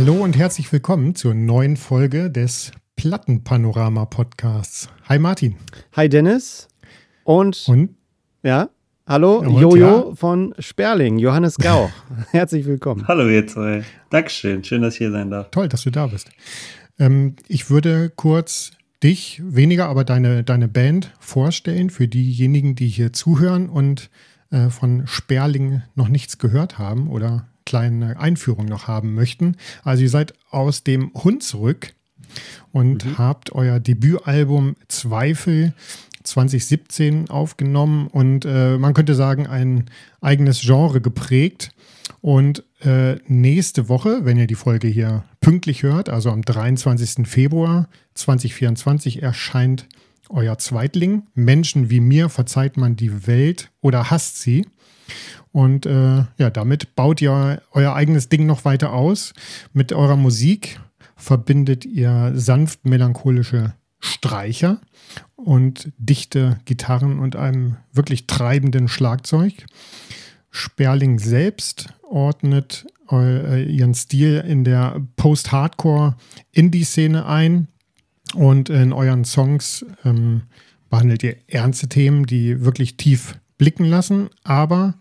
Hallo und herzlich willkommen zur neuen Folge des Plattenpanorama Podcasts. Hi Martin. Hi Dennis. Und, Und ja, hallo Und, Jojo von Sperling, Johannes Gauch. Herzlich willkommen. Hallo ihr zwei. Dankeschön. Schön, dass ich hier sein darf. toll, dass du da bist. Ähm, ich würde kurz dich, weniger aber deine, deine Band vorstellen für diejenigen, die hier zuhören und äh, von Sperling noch nichts gehört haben oder kleine Einführung noch haben möchten. Also ihr seid aus dem Hund zurück und habt euer Debütalbum Zweifel 2017 aufgenommen und äh, man könnte sagen, ein eigenes Genre geprägt. Und äh, nächste Woche, wenn ihr die Folge hier pünktlich hört, also am 23. Februar 2024, erscheint euer Zweitling. Menschen wie mir verzeiht man die Welt oder hasst sie. Und äh, ja, damit baut ihr euer eigenes Ding noch weiter aus. Mit eurer Musik verbindet ihr sanft melancholische Streicher und dichte Gitarren und einem wirklich treibenden Schlagzeug. Sperling selbst ordnet äh, ihren Stil in der Post-Hardcore-Indie-Szene ein und in euren Songs ähm, behandelt ihr ernste Themen, die wirklich tief blicken lassen, aber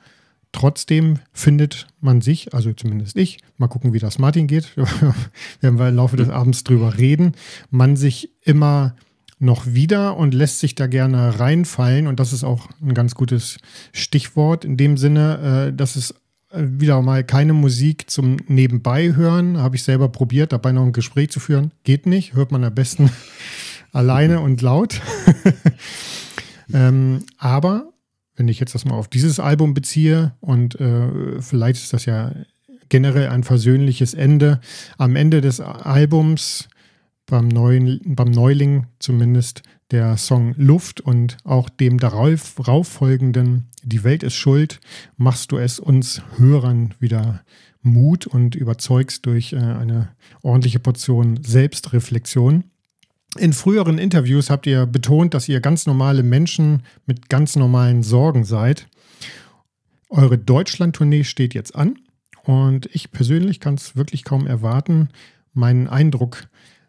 trotzdem findet man sich, also zumindest ich, mal gucken, wie das Martin geht, werden wir im Laufe des Abends drüber reden, man sich immer noch wieder und lässt sich da gerne reinfallen. Und das ist auch ein ganz gutes Stichwort in dem Sinne, äh, dass es äh, wieder mal keine Musik zum Nebenbei hören. Habe ich selber probiert, dabei noch ein Gespräch zu führen. Geht nicht, hört man am besten alleine und laut. ähm, aber wenn ich jetzt das mal auf dieses Album beziehe und äh, vielleicht ist das ja generell ein versöhnliches Ende. Am Ende des Albums beim, neuen, beim Neuling zumindest der Song Luft und auch dem darauf, folgenden Die Welt ist schuld, machst du es uns Hörern wieder Mut und überzeugst durch äh, eine ordentliche Portion Selbstreflexion. In früheren Interviews habt ihr betont, dass ihr ganz normale Menschen mit ganz normalen Sorgen seid. Eure Deutschland-Tournee steht jetzt an und ich persönlich kann es wirklich kaum erwarten, meinen Eindruck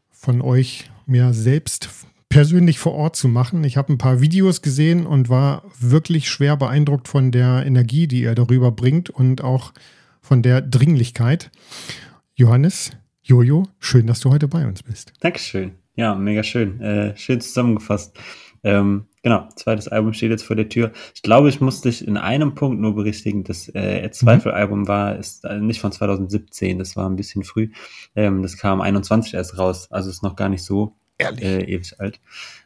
von euch mir selbst persönlich vor Ort zu machen. Ich habe ein paar Videos gesehen und war wirklich schwer beeindruckt von der Energie, die ihr darüber bringt und auch von der Dringlichkeit. Johannes, Jojo, schön, dass du heute bei uns bist. Dankeschön. Ja, mega schön. Äh, schön zusammengefasst. Ähm, genau, zweites Album steht jetzt vor der Tür. Ich glaube, ich muss dich in einem Punkt nur berichtigen. Das äh, Zweifel-Album war ist äh, nicht von 2017, das war ein bisschen früh. Ähm, das kam 21 erst raus, also ist noch gar nicht so äh, ewig alt.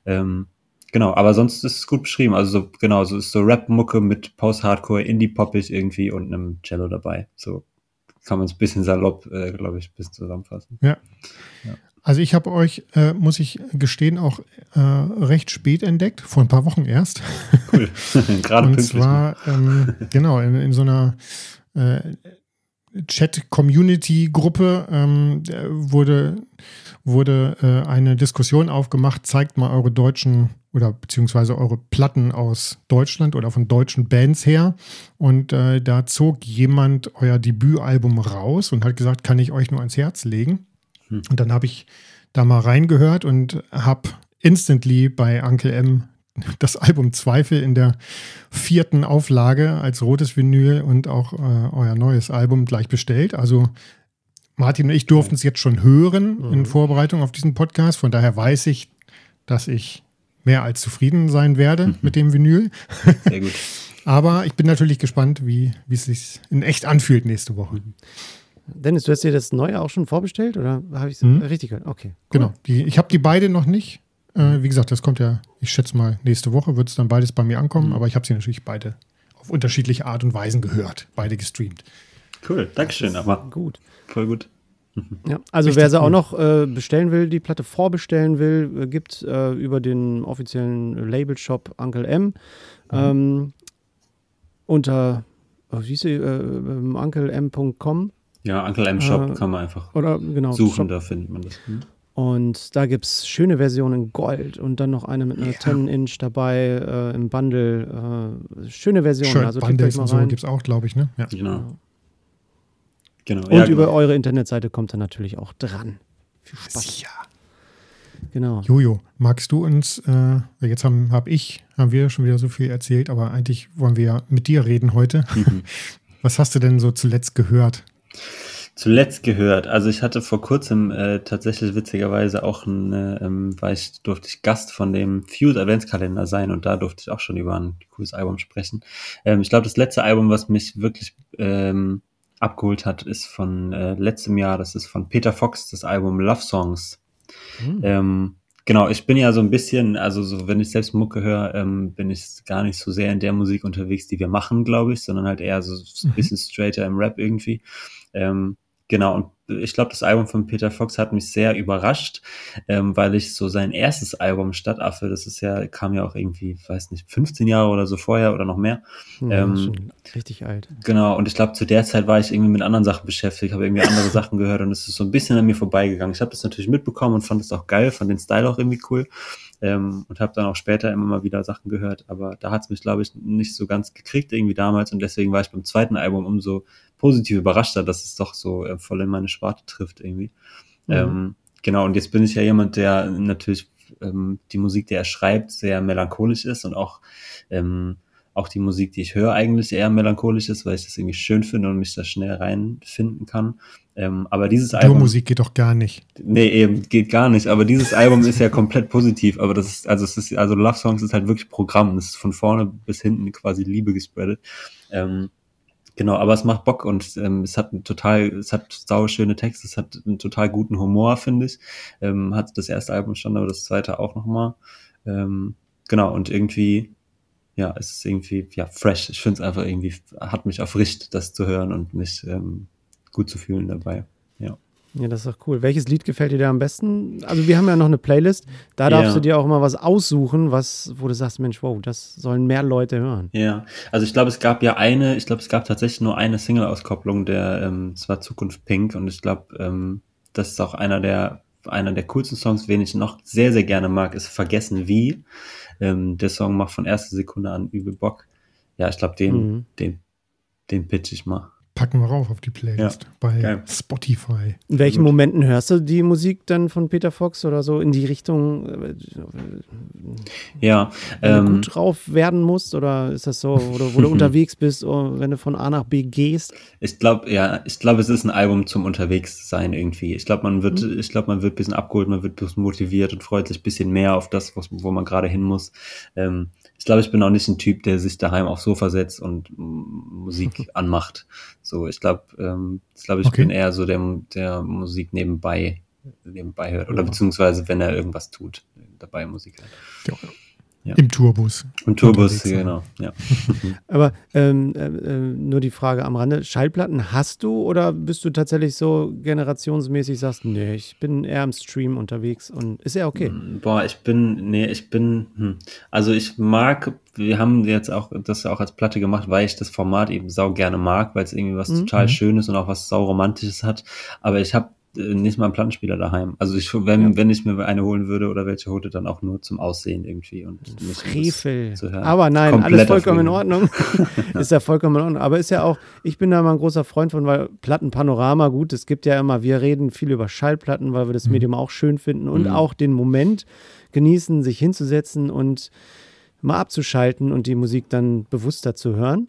Ähm, genau, aber sonst ist es gut beschrieben. Also so, genau, so ist so Rap-Mucke mit Post-Hardcore, Indie-Poppig irgendwie und einem Cello dabei. So kann man es ein bisschen salopp, äh, glaube ich, ein bisschen zusammenfassen. Ja. Also ich habe euch, äh, muss ich gestehen, auch äh, recht spät entdeckt, vor ein paar Wochen erst. Cool. Gerade Und zwar, ähm, genau, in, in so einer äh, Chat-Community-Gruppe ähm, wurde, wurde äh, eine Diskussion aufgemacht, zeigt mal eure deutschen oder beziehungsweise eure Platten aus Deutschland oder von deutschen Bands her. Und äh, da zog jemand euer Debütalbum raus und hat gesagt, kann ich euch nur ans Herz legen. Und dann habe ich da mal reingehört und habe instantly bei Uncle M das Album Zweifel in der vierten Auflage als rotes Vinyl und auch äh, euer neues Album gleich bestellt. Also Martin und ich durften es jetzt schon hören in Vorbereitung auf diesen Podcast. Von daher weiß ich, dass ich mehr als zufrieden sein werde mit dem Vinyl. Sehr gut. Aber ich bin natürlich gespannt, wie, wie es sich in echt anfühlt nächste Woche. Dennis, du hast dir das neue auch schon vorbestellt oder habe ich es Mhm. richtig gehört? Okay. cool. Genau. Die, ich habe die beide noch nicht. Äh, wie gesagt, das kommt ja, ich schätze mal, nächste Woche wird es dann beides bei mir ankommen, aber ich habe sie natürlich beide auf unterschiedliche Art und Weisen gehört, beide gestreamt. Cool. Dankeschön, aber Gut. voll gut. Ja, also Richtig wer sie cool. auch noch äh, bestellen will, die Platte vorbestellen will, äh, gibt äh, über den offiziellen Labelshop Uncle M ähm, unter oh, wie hieß sie, äh, ähm, unclem.com Ja, Uncle M Shop Äh, kann man einfach oder genau suchen, Shop. da findet man das. Hm? Und da gibt es schöne Versionen in Gold und dann noch eine mit einer Ja. 10-Inch dabei äh, im Bundle. Äh, schöne Version. Shirt also Bundles und so gibt es auch, glaube ich, ne? Ja. Genau. Genau. Und ja, über genau. eure Internetseite kommt er natürlich auch dran. Viel Spaß. Ja. Genau. Jojo, magst du uns, äh, jetzt haben hab ich, haben wir schon wieder so viel erzählt, aber eigentlich wollen wir ja mit dir reden heute. Mhm. Was hast du denn so zuletzt gehört? Zuletzt gehört, also ich hatte vor kurzem äh, tatsächlich witzigerweise auch ein, äh, ähm, war ich, durfte ich Gast von dem Fuse Adventskalender sein und da durfte ich auch schon über ein cooles Album sprechen. Ähm, ich glaube, das letzte Album, was mich wirklich ähm, abgeholt hat, ist von äh, letztem Jahr, das ist von Peter Fox, das Album Love Songs. Hm. Ähm, genau, ich bin ja so ein bisschen, also so, wenn ich selbst Mucke höre, ähm, bin ich gar nicht so sehr in der Musik unterwegs, die wir machen, glaube ich, sondern halt eher so ein Mhm. bisschen straighter im Rap irgendwie. Ähm, genau, und ich glaube, das Album von Peter Fox hat mich sehr überrascht, ähm, weil ich so sein erstes Album Stadtaffe, das ist ja, kam ja auch irgendwie, weiß nicht, 15 Jahre oder so vorher oder noch mehr. Ja, ähm, richtig alt. Genau, und ich glaube, zu der Zeit war ich irgendwie mit anderen Sachen beschäftigt, habe irgendwie andere Sachen gehört und es ist so ein bisschen an mir vorbeigegangen. Ich habe das natürlich mitbekommen und fand es auch geil, fand den Style auch irgendwie cool ähm, und habe dann auch später immer mal wieder Sachen gehört, aber da hat es mich, glaube ich, nicht so ganz gekriegt irgendwie damals und deswegen war ich beim zweiten Album umso positiv überraschter, dass es doch so äh, voll in meine Sparte trifft irgendwie. Mhm. Ähm, genau, und jetzt bin ich ja jemand, der natürlich ähm, die Musik, die er schreibt, sehr melancholisch ist und auch ähm, auch die Musik, die ich höre, eigentlich eher melancholisch ist, weil ich das irgendwie schön finde und mich da schnell reinfinden kann. Ähm, aber dieses Album. Musik geht doch gar nicht. Nee, eben, geht gar nicht. Aber dieses Album ist ja komplett positiv. Aber das ist, also es ist, also Love Songs ist halt wirklich Programm. Das ist von vorne bis hinten quasi Liebe gespreadet. Ähm, genau, aber es macht Bock und ähm, es hat total, es hat sauer schöne Texte, es hat einen total guten Humor, finde ich. Ähm, hat das erste Album schon, aber das zweite auch nochmal. Ähm, genau, und irgendwie, ja, es ist irgendwie, ja, fresh. Ich finde es einfach irgendwie, hat mich erfrischt, das zu hören und mich ähm, gut zu fühlen dabei. Ja. Das ist doch cool. Welches Lied gefällt dir da am besten? Also wir haben ja noch eine Playlist. Da darfst Ja. du dir auch immer was aussuchen, was, wo du sagst, Mensch, wow, das sollen mehr Leute hören. Ja, also ich glaube, es gab ja eine, ich glaube, es gab tatsächlich nur eine Single-Auskopplung, der, ähm, es war Zukunft Pink und ich glaube, ähm, das ist auch einer der, einer der coolsten Songs, wen ich noch sehr, sehr gerne mag, ist Vergessen wie. Ähm, der Song macht von erster Sekunde an übel Bock. Ja, ich glaube, den, Mhm. den, den pitch ich mal. Packen wir rauf auf die Playlist bei geil. Spotify. In welchen Gut. Momenten hörst du die Musik dann von Peter Fox oder so in die Richtung, äh, Ja, wenn du ähm, gut drauf werden musst? Oder ist das so, wo du, wo du unterwegs bist, oh, wenn du von A nach B gehst? Ich glaube, ja, ich glaube, es ist ein Album zum Unterwegssein irgendwie. Ich glaube, man wird, ich glaube, man wird ein bisschen abgeholt, man wird ein bisschen motiviert und freut sich ein bisschen mehr auf das, was, wo man gerade hin muss. Ähm, ich glaube, ich bin auch nicht ein Typ, der sich daheim aufs Sofa setzt und Musik anmacht. So, ich glaube, ähm, ich glaube, ich Okay. bin eher so der, der Musik nebenbei, nebenbei hört oder Ja. beziehungsweise wenn er irgendwas tut, dabei Musik hört. Ja. Im Tourbus. Unterwegs sein. genau, ja. Aber ähm, äh, äh, nur die Frage am Rande, Schallplatten hast du oder bist du tatsächlich so generationsmäßig, sagst, nee, ich bin eher im Stream unterwegs und ist ja okay. Mm, Boah, ich bin, nee, ich bin, hm. also ich mag, wir haben jetzt auch das auch als Platte gemacht, weil ich das Format eben sau gerne mag, weil es irgendwie was Mhm. total Mhm. Schönes und auch was sau Romantisches hat. Aber ich habe nicht mal einen Plattenspieler daheim. Also ich, wenn, Ja. wenn ich mir eine holen würde oder welche holte, dann auch nur zum Aussehen irgendwie und nicht Frevel. zu hören. Aber nein, alles Kompletter vollkommen in. Ordnung. ist ja vollkommen in Ordnung. Aber ist ja auch, ich bin da mal ein großer Freund von, weil Plattenpanorama, gut, es gibt ja immer, wir reden viel über Schallplatten, weil wir das Mhm. Medium auch schön finden und Mhm. auch den Moment genießen, sich hinzusetzen und mal abzuschalten und die Musik dann bewusster zu hören.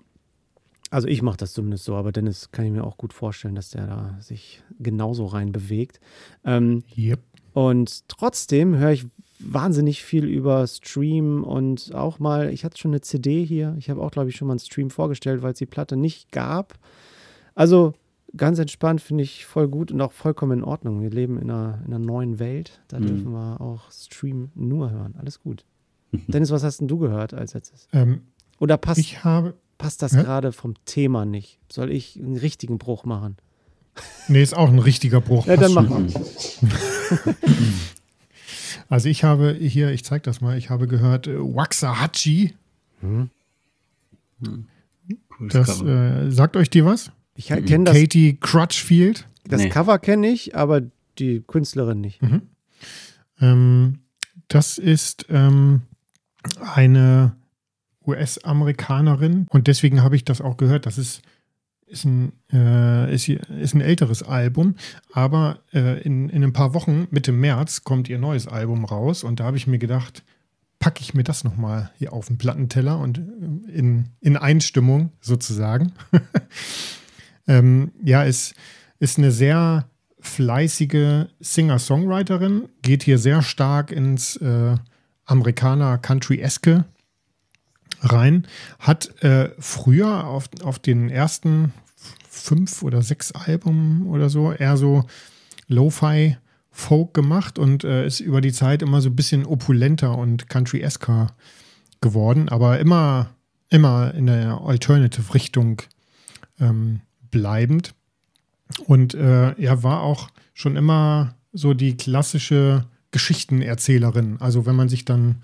Also ich mache das zumindest so, aber Dennis kann ich mir auch gut vorstellen, dass der da sich genauso rein bewegt. Ähm, Yep. und trotzdem höre ich wahnsinnig viel über Stream und auch mal, ich hatte schon eine CD hier. Ich habe auch, glaube ich, schon mal einen Stream vorgestellt, weil es die Platte nicht gab. Also ganz entspannt finde ich voll gut und auch vollkommen in Ordnung. Wir leben in einer, in einer neuen Welt. Da Mhm. dürfen wir auch Stream nur hören. Alles gut. Dennis, was hast denn du gehört als letztes? Ähm, Oder passt, ich habe, passt das Ja? gerade vom Thema nicht? Soll ich einen richtigen Bruch machen? nee, ist auch ein richtiger Bruch. Ja, dann mach mal. Also ich habe hier, ich zeige das mal, ich habe gehört äh, Waxahachie. Cooles Das Cover. äh, sagt euch die was? Ich kenne das, Katie Crutchfield. das Nee. Cover kenne ich, aber die Künstlerin nicht. Ähm, das ist ähm, eine US-Amerikanerin und deswegen habe ich das auch gehört. Das ist ist ein, äh, ist, ist ein älteres Album, aber äh, in, in ein paar Wochen, Mitte März, kommt ihr neues Album raus und da habe ich mir gedacht, packe ich mir das nochmal hier auf den Plattenteller und äh, in, in Einstimmung sozusagen. ähm, ja, es ist eine sehr fleißige Singer-Songwriterin, geht hier sehr stark ins äh, Amerikaner-Country-eske rein, hat äh, früher auf, auf den ersten fünf oder sechs Alben oder so eher so Lo-Fi Folk gemacht und äh, ist über die Zeit immer so ein bisschen opulenter und country-esker geworden, aber immer, immer in der Alternative-Richtung ähm, bleibend. Und äh, er war auch schon immer so die klassische Geschichtenerzählerin. Also wenn man sich dann,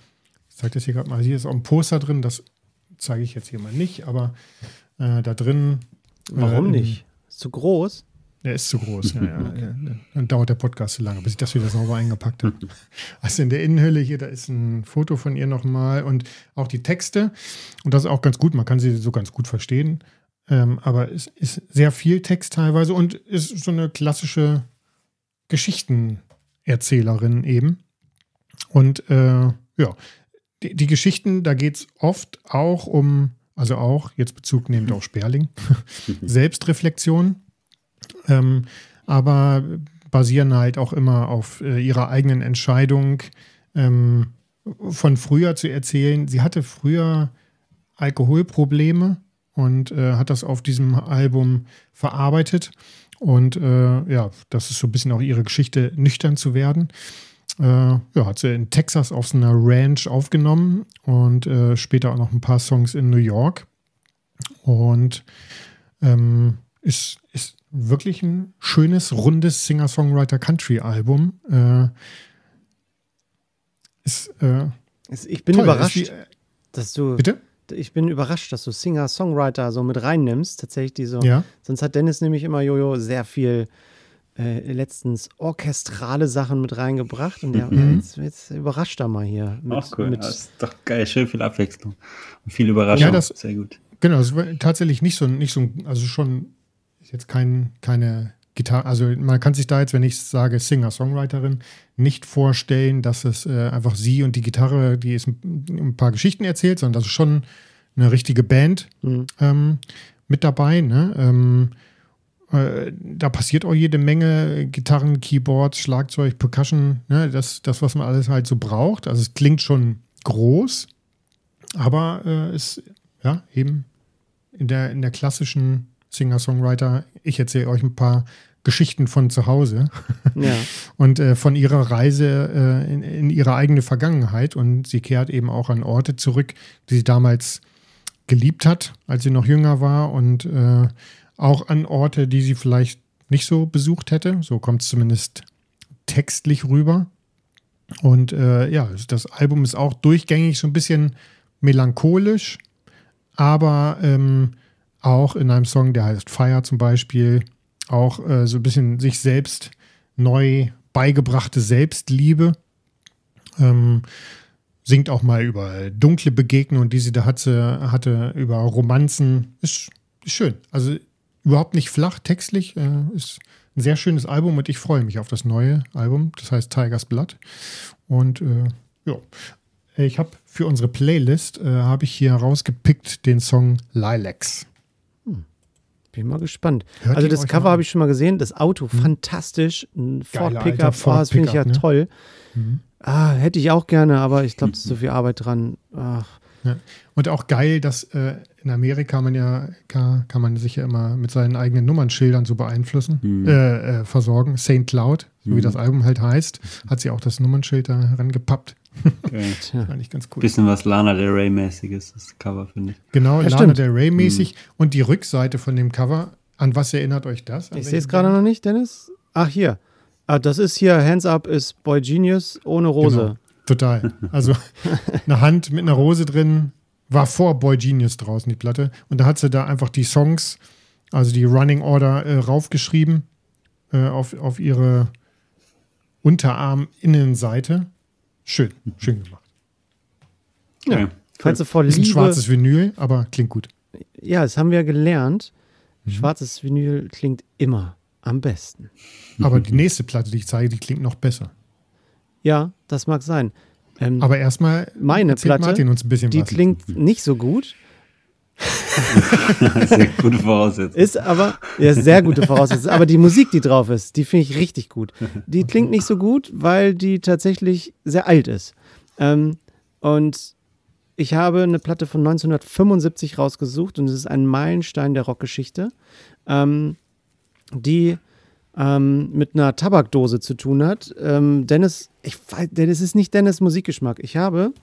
ich zeige das hier gerade mal, hier ist auch ein Poster drin, das zeige ich jetzt hier mal nicht, aber äh, da drin. Warum äh, nicht? Ist zu groß? Der ist zu groß. ja, ja, ja, Dann dauert der Podcast zu lange, bis ich das wieder sauber eingepackt habe. Also in der Innenhülle hier, da ist ein Foto von ihr nochmal und auch die Texte. Und das ist auch ganz gut, man kann sie so ganz gut verstehen. Ähm, aber es ist sehr viel Text teilweise und ist so eine klassische Geschichtenerzählerin eben. Und äh, ja, die, die, Geschichten, da geht es oft auch um, also auch, jetzt Bezug nehmend auf Sperling, Selbstreflexion ähm, aber basieren halt auch immer auf äh, ihrer eigenen Entscheidung ähm, von früher zu erzählen. Sie hatte früher Alkoholprobleme und äh, hat das auf diesem Album verarbeitet. Und äh, ja, das ist so ein bisschen auch ihre Geschichte, nüchtern zu werden. Äh, ja, hat sie in Texas auf so einer Ranch aufgenommen und äh, später auch noch ein paar Songs in New York. Und ähm, ist, ist wirklich ein schönes, rundes Singer-Songwriter-Country-Album. Äh, ist, äh, ich bin toll. überrascht, wie, dass du. Bitte? Ich bin überrascht, dass du Singer-Songwriter so mit reinnimmst. Tatsächlich, die so. Ja. Sonst hat Dennis nämlich immer Jojo sehr viel äh, letztens orchestrale Sachen mit reingebracht. Und ja, mhm. jetzt, jetzt, überrascht er mal hier. Mit, Ach cool, mit, das ist doch geil, schön viel Abwechslung und viel Überraschung. Ja, das, sehr gut. Genau, das war tatsächlich nicht so, nicht so, also schon ist jetzt kein, keine Gitarre, also man kann sich da jetzt, wenn ich sage Singer-Songwriterin, nicht vorstellen, dass es äh, einfach sie und die Gitarre, die ist ein, ein, paar Geschichten erzählt, sondern das ist schon eine richtige Band mhm. ähm, mit dabei. Ne? Ähm, äh, da passiert auch jede Menge Gitarren, Keyboards, Schlagzeug, Percussion, ne? das, das, was man alles halt so braucht. Also es klingt schon groß, aber äh, ist ja eben in der, in der klassischen Singer-Songwriter. Ich erzähle euch ein paar Geschichten von zu Hause ja. und äh, von ihrer Reise äh, in, in, ihre eigene Vergangenheit. Und sie kehrt eben auch an Orte zurück, die sie damals geliebt hat, als sie noch jünger war und äh, auch an Orte, die sie vielleicht nicht so besucht hätte. So kommt es zumindest textlich rüber. Und äh, ja, das Album ist auch durchgängig so ein bisschen melancholisch, aber ähm, auch in einem Song, der heißt Fire zum Beispiel, auch äh, so ein bisschen sich selbst neu beigebrachte Selbstliebe. Ähm, singt auch mal über dunkle Begegnungen, die sie da hatte, hatte über Romanzen. Ist, ist schön. Also überhaupt nicht flach textlich. Äh, ist ein sehr schönes Album und ich freue mich auf das neue Album. Das heißt Tigers Blood. Und äh, ja, ich habe für unsere Playlist äh, habe ich hier rausgepickt den Song Lilacs. Bin mal gespannt. Hört also das Cover habe ich schon mal gesehen, das Auto hm. fantastisch, ein Ford Pickup, oh, das finde ich ja ne? toll. Mhm. Ah, hätte ich auch gerne, aber ich glaube, es ist so viel Arbeit dran. Ach. Ja. Und auch geil, dass äh, in Amerika man ja kann, kann, man sich ja immer mit seinen eigenen Nummernschildern so beeinflussen, mhm. äh, äh, versorgen. St. Cloud, so mhm. wie das Album halt heißt, hat sie auch das Nummernschild da rangepappt. Okay. Fand ich ganz cool. Bisschen was Lana Del Rey-mäßiges, das Cover, finde ich. Genau, ja, Lana stimmt. Del Rey-mäßig. Mhm. Und die Rückseite von dem Cover, an was erinnert euch das? An ich sehe es gerade noch nicht, Dennis. Ach, hier. Ah, das ist hier Hands Up ist Boy Genius ohne Rose. Genau. Total. Also eine Hand mit einer Rose drin war vor Boy Genius draußen, die Platte. Und da hat sie da einfach die Songs, also die Running Order, äh, raufgeschrieben äh, auf, auf ihre Unterarm-Innenseite. Schön, schön gemacht. Ja. ja. Falls du vor Liebe. Ist ein schwarzes Vinyl, aber klingt gut. Ja, das haben wir gelernt. Mhm. Schwarzes Vinyl klingt immer am besten. Aber die nächste Platte, die ich zeige, die klingt noch besser. Ja, das mag sein. Ähm, Aber erstmal meine Platte, Martin uns ein bisschen die was. klingt nicht so gut. sehr gute Voraussetzung. Ist aber, ja, sehr gute Voraussetzung. Aber die Musik, die drauf ist, die finde ich richtig gut. Die klingt nicht so gut, weil die tatsächlich sehr alt ist. Ähm, und ich habe eine Platte von 1975 rausgesucht und es ist ein Meilenstein der Rockgeschichte, ähm, die ähm, mit einer Tabakdose zu tun hat. Ähm, Dennis, ich weiß, Dennis ist nicht Dennis Musikgeschmack. Ich habe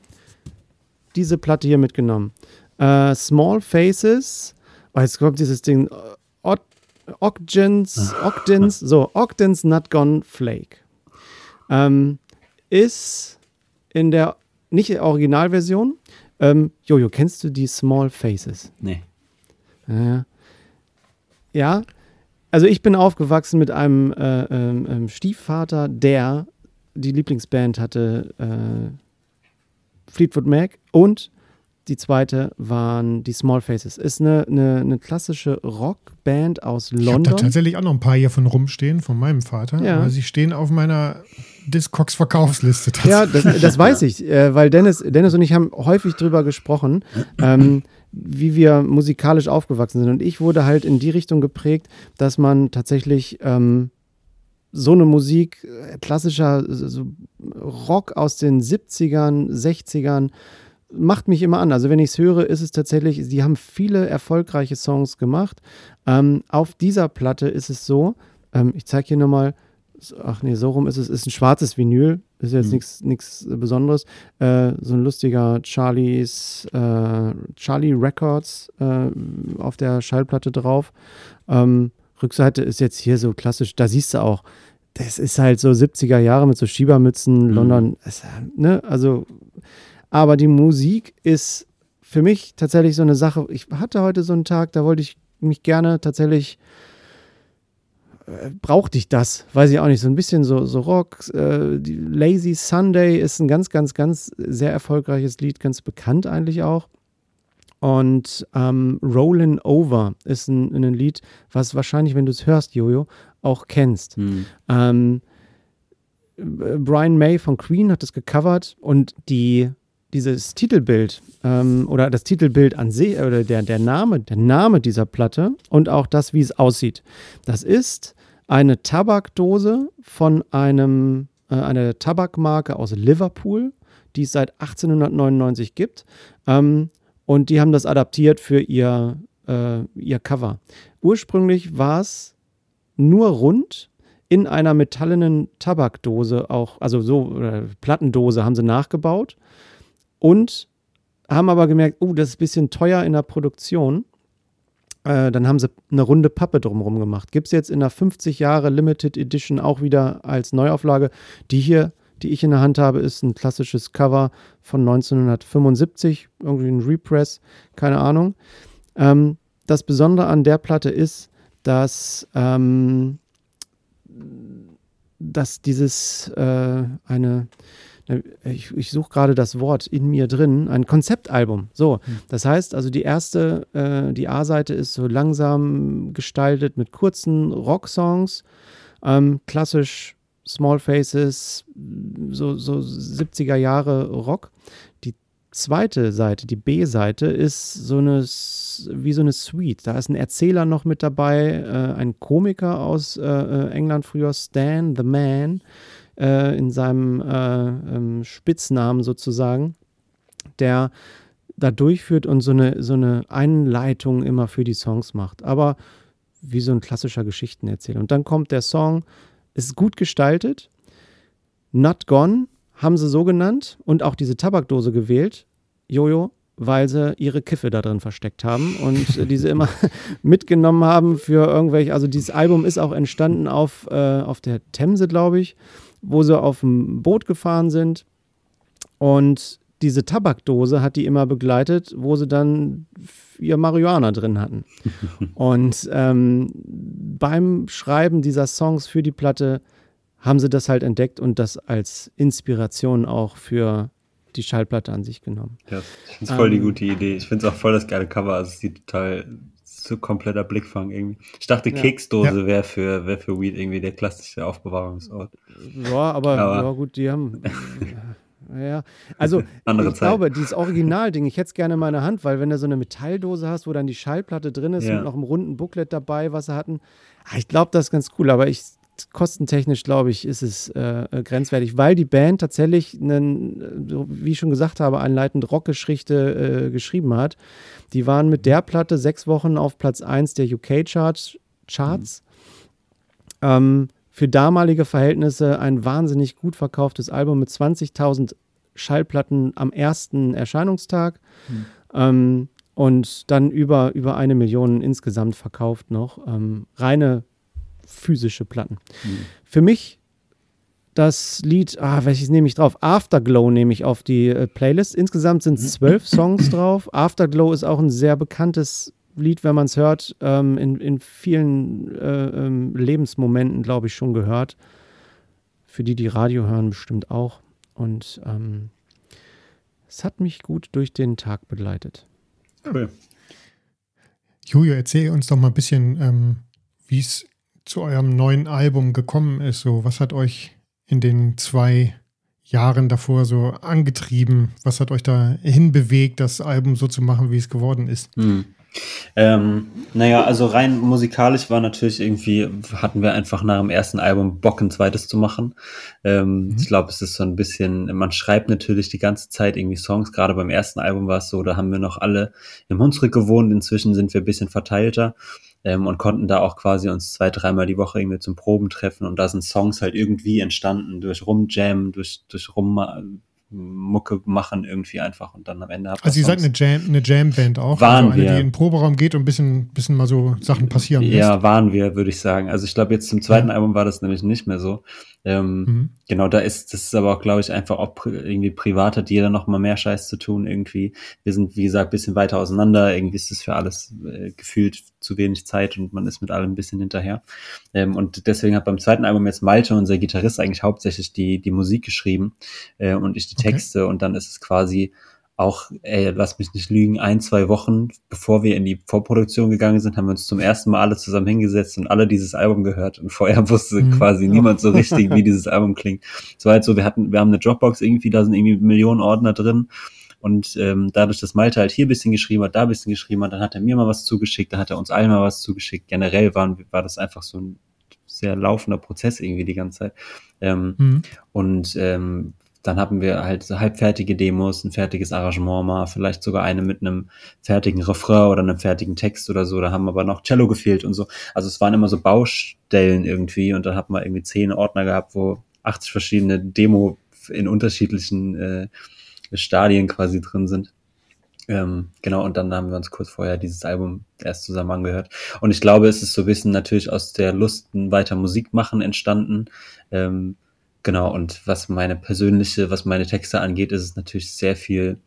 diese Platte hier mitgenommen. Äh, Small Faces, oh, jetzt kommt dieses Ding, äh, Ogdens, Ogdens, so, Ogdens Not Gone Flake. Ähm, ist in der, nicht der Originalversion. Ähm, Jojo, kennst du die Small Faces? Nee. Äh, ja, also ich bin aufgewachsen mit einem äh, ähm, ähm, Stiefvater, der die Lieblingsband hatte, äh, Fleetwood Mac und die zweite waren die Small Faces. Ist eine, eine, eine klassische Rockband aus London. Ich habe da tatsächlich auch noch ein paar hier von rumstehen, von meinem Vater. Ja. Aber sie stehen auf meiner Discogs-Verkaufsliste. Ja, das, das, weiß ich, äh, weil Dennis, Dennis und ich haben häufig drüber gesprochen, ähm, wie wir musikalisch aufgewachsen sind. Und ich wurde halt in die Richtung geprägt, dass man tatsächlich ähm, so eine Musik, äh, klassischer so Rock aus den 70ern, 60ern, macht mich immer an. Also wenn ich es höre, ist es tatsächlich, sie haben viele erfolgreiche Songs gemacht. Ähm, auf dieser Platte ist es so, ähm, ich zeige hier nochmal, ach nee, so rum ist es, ist ein schwarzes Vinyl, ist jetzt mhm. nichts Besonderes. Äh, so ein lustiger Charlie's, äh, Charlie Records äh, auf der Schallplatte drauf. Ähm, Rückseite ist jetzt hier so klassisch, da siehst du auch, das ist halt so 70er Jahre mit so Schiebermützen, mhm. London, ist, ne, also aber die Musik ist für mich tatsächlich so eine Sache. Ich hatte heute so einen Tag, da wollte ich mich gerne tatsächlich äh, brauchte ich das, weiß ich auch nicht, so ein bisschen so, so Rock. Äh, Lazy Sunday ist ein ganz, ganz, ganz sehr erfolgreiches Lied, ganz bekannt eigentlich auch. Und ähm, Rollin' Over ist ein, ein, Lied, was wahrscheinlich, wenn du es hörst, Jojo, auch kennst. Hm. Ähm, Brian May von Queen hat es gecovert und die dieses Titelbild ähm, oder das Titelbild an sich oder der, der Name, der Name dieser Platte und auch das, wie es aussieht. Das ist eine Tabakdose von einem, äh, einer Tabakmarke aus Liverpool, die es seit 1899 gibt. Ähm, und die haben das adaptiert für ihr, äh, ihr Cover. Ursprünglich war es nur rund in einer metallenen Tabakdose auch, also so, äh, Plattendose haben sie nachgebaut und haben aber gemerkt, oh, das ist ein bisschen teuer in der Produktion. Äh, dann haben sie eine runde Pappe drumherum gemacht. Gibt es jetzt in der 50 Jahre Limited Edition auch wieder als Neuauflage. Die hier, die ich in der Hand habe, ist ein klassisches Cover von 1975, irgendwie ein Repress, keine Ahnung. Ähm, das Besondere an der Platte ist, dass, ähm, dass dieses äh, eine ich, ich suche gerade das Wort in mir drin, ein Konzeptalbum. So, hm. das heißt also die erste, äh, die A-Seite ist so langsam gestaltet mit kurzen Rocksongs, ähm, klassisch Small Faces, so, so 70er Jahre Rock. Die zweite Seite, die B-Seite, ist so eine, wie so eine Suite. Da ist ein Erzähler noch mit dabei, äh, ein Komiker aus äh, äh England früher, Stan the Man äh, in seinem äh, ähm, Spitznamen sozusagen, der da durchführt und so eine, so eine Einleitung immer für die Songs macht. Aber wie so ein klassischer Geschichtenerzähler. Und dann kommt der Song, ist gut gestaltet. Not Gone haben sie so genannt und auch diese Tabakdose gewählt. Jojo, weil sie ihre Kiffe da drin versteckt haben und diese immer mitgenommen haben für irgendwelche. Also dieses Album ist auch entstanden auf, äh, auf der Themse, glaube ich wo sie auf dem Boot gefahren sind. Und diese Tabakdose hat die immer begleitet, wo sie dann ihr Marihuana drin hatten. und ähm, beim Schreiben dieser Songs für die Platte haben sie das halt entdeckt und das als Inspiration auch für die Schallplatte an sich genommen. Ja, ich finde es voll ähm, die gute Idee. Ich finde es auch voll das geile Cover. Also es sieht total so kompletter Blickfang irgendwie. Ich dachte, Ja. Keksdose wäre für, wär für Weed irgendwie der klassische Aufbewahrungsort. Ja, aber, Aber- ja, gut, die haben. Ja, also Andere ich Zeit. glaube, dieses Originalding, ich hätte es gerne in meiner Hand, weil wenn du so eine Metalldose hast, wo dann die Schallplatte drin ist Ja. mit noch einem runden Booklet dabei, was sie hatten, ah, ich glaube, das ist ganz cool, aber ich, kostentechnisch, glaube ich, ist es äh, äh, grenzwertig, weil die Band tatsächlich, einen, äh, wie ich schon gesagt habe, einleitend Rockgeschichte äh, geschrieben hat. Die waren mit der Platte sechs Wochen auf Platz 1 der UK-Charts. Charts. Ähm, für damalige Verhältnisse ein wahnsinnig gut verkauftes Album mit 20.000 Schallplatten am ersten Erscheinungstag. Ähm, und dann über, über eine Million insgesamt verkauft noch. Ähm, reine physische Platten. Für mich das Lied, ah, welches nehme ich drauf? Afterglow nehme ich auf die äh, Playlist. Insgesamt sind es zwölf Songs drauf. Afterglow ist auch ein sehr bekanntes Lied, wenn man es hört, ähm, in, in vielen äh, ähm, Lebensmomenten, glaube ich, schon gehört. Für die, die Radio hören, bestimmt auch. Und ähm, es hat mich gut durch den Tag begleitet. Cool. Julia, erzähl uns doch mal ein bisschen, ähm, wie es zu eurem neuen Album gekommen ist. So, was hat euch in den zwei Jahren davor so angetrieben? Was hat euch da hinbewegt, das Album so zu machen, wie es geworden ist? Hm. Ähm, naja, also rein musikalisch war natürlich irgendwie, hatten wir einfach nach dem ersten Album Bock, ein zweites zu machen. Ähm, Mhm. Ich glaube, es ist so ein bisschen, man schreibt natürlich die ganze Zeit irgendwie Songs. Gerade beim ersten Album war es so, da haben wir noch alle im Hunsrück gewohnt. Inzwischen sind wir ein bisschen verteilter ähm, und konnten da auch quasi uns zwei, dreimal die Woche irgendwie zum Proben treffen. Und da sind Songs halt irgendwie entstanden durch Rumjam, durch, durch Rum Mucke machen irgendwie einfach und dann am Ende man Also ihr seid eine Jam, eine Jam-Band auch. Waren also eine, wir. die in den Proberaum geht und ein bisschen, bisschen mal so Sachen passieren lässt. Ja, waren wir, würde ich sagen. Also ich glaube, jetzt zum zweiten Album war das nämlich nicht mehr so. Ähm, Mhm. Genau, da ist, das ist aber auch, glaube ich, einfach auch irgendwie privat hat jeder noch mal mehr Scheiß zu tun irgendwie. Wir sind, wie gesagt, bisschen weiter auseinander. Irgendwie ist das für alles äh, gefühlt zu wenig Zeit und man ist mit allem ein bisschen hinterher. Ähm, und deswegen hat beim zweiten Album jetzt Malte, unser Gitarrist, eigentlich hauptsächlich die, die Musik geschrieben äh, und ich die Okay. Texte. Und dann ist es quasi auch, ey, lass mich nicht lügen, ein, zwei Wochen bevor wir in die Vorproduktion gegangen sind, haben wir uns zum ersten Mal alle zusammen hingesetzt und alle dieses Album gehört. Und vorher wusste Mhm. quasi niemand so richtig, wie dieses Album klingt. Es war halt so, wir hatten, wir haben eine Dropbox irgendwie, da sind irgendwie Millionen Ordner drin. Und ähm, dadurch, dass Malte halt hier ein bisschen geschrieben hat, da ein bisschen geschrieben hat, dann hat er mir mal was zugeschickt, dann hat er uns allen mal was zugeschickt. Generell waren, war das einfach so ein sehr laufender Prozess irgendwie die ganze Zeit. Ähm, Mhm. und ähm, dann haben wir halt so halbfertige Demos, ein fertiges Arrangement mal, vielleicht sogar eine mit einem fertigen Refrain oder einem fertigen Text oder so. Da haben aber noch Cello gefehlt und so. Also es waren immer so Baustellen irgendwie und dann hat man irgendwie zehn Ordner gehabt, wo 80 verschiedene Demo in unterschiedlichen äh, Stadien quasi drin sind. Ähm, genau, und dann haben wir uns kurz vorher dieses Album erst zusammen angehört. Und ich glaube, es ist so ein bisschen natürlich aus der Lust, weiter Musik machen entstanden. Ähm, genau, und was meine persönliche, was meine Texte angeht, ist es natürlich sehr viel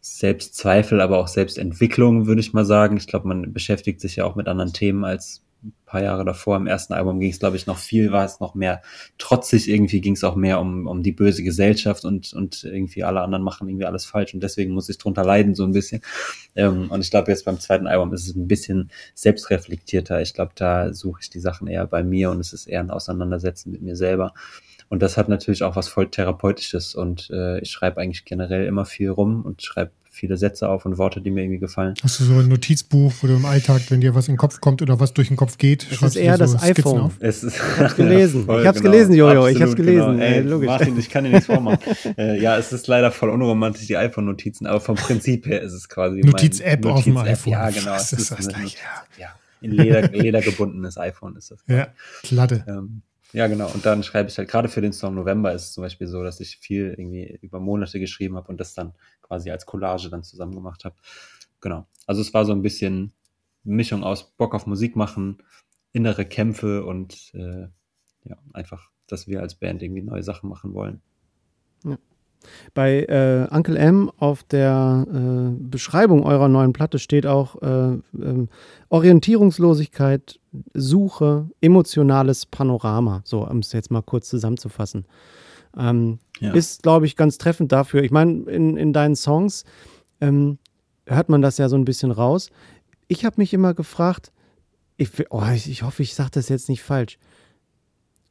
Selbstzweifel, aber auch Selbstentwicklung, würde ich mal sagen. Ich glaube, man beschäftigt sich ja auch mit anderen Themen als paar Jahre davor. Im ersten Album ging es, glaube ich, noch viel, war es noch mehr trotzig. Irgendwie ging es auch mehr um, um die böse Gesellschaft und, und irgendwie alle anderen machen irgendwie alles falsch und deswegen muss ich drunter leiden, so ein bisschen. Ähm, und ich glaube, jetzt beim zweiten Album ist es ein bisschen selbstreflektierter. Ich glaube, da suche ich die Sachen eher bei mir und es ist eher ein Auseinandersetzen mit mir selber. Und das hat natürlich auch was voll Therapeutisches und äh, ich schreibe eigentlich generell immer viel rum und schreibe viele Sätze auf und Worte, die mir irgendwie gefallen. Hast du so ein Notizbuch, wo du im Alltag, wenn dir was in den Kopf kommt oder was durch den Kopf geht, Das schreibst ist eher du dir so das Skizzen iPhone. auf? Es ist, ich hab's gelesen. Ich hab's gelesen, Jojo. Ich hab's gelesen. Ey, Ey, logisch. Martin, ich kann dir nichts vormachen. äh, ja, es ist leider voll unromantisch, die iPhone-Notizen, aber vom Prinzip her ist es quasi Notiz-App auf dem Notiz-App. iPhone. Ja, genau. Das es ist das eine Gleiche, Ja, in Leder, Leder gebundenes iPhone ist das. Ja, Platte. Ähm, ja, genau. Und dann schreibe ich halt, gerade für den Song November ist es zum Beispiel so, dass ich viel irgendwie über Monate geschrieben habe und das dann quasi als Collage dann zusammen gemacht habe. Genau. Also es war so ein bisschen Mischung aus Bock auf Musik machen, innere Kämpfe und äh, ja, einfach, dass wir als Band irgendwie neue Sachen machen wollen. Bei äh, Uncle M auf der äh, Beschreibung eurer neuen Platte steht auch äh, ähm, Orientierungslosigkeit, Suche, emotionales Panorama. So, um es jetzt mal kurz zusammenzufassen. Ähm, Ja. Ist, glaube ich, ganz treffend dafür. Ich meine, in, in deinen Songs ähm, hört man das ja so ein bisschen raus. ich habe mich immer gefragt, ich, oh, ich, ich hoffe, ich sage das jetzt nicht falsch.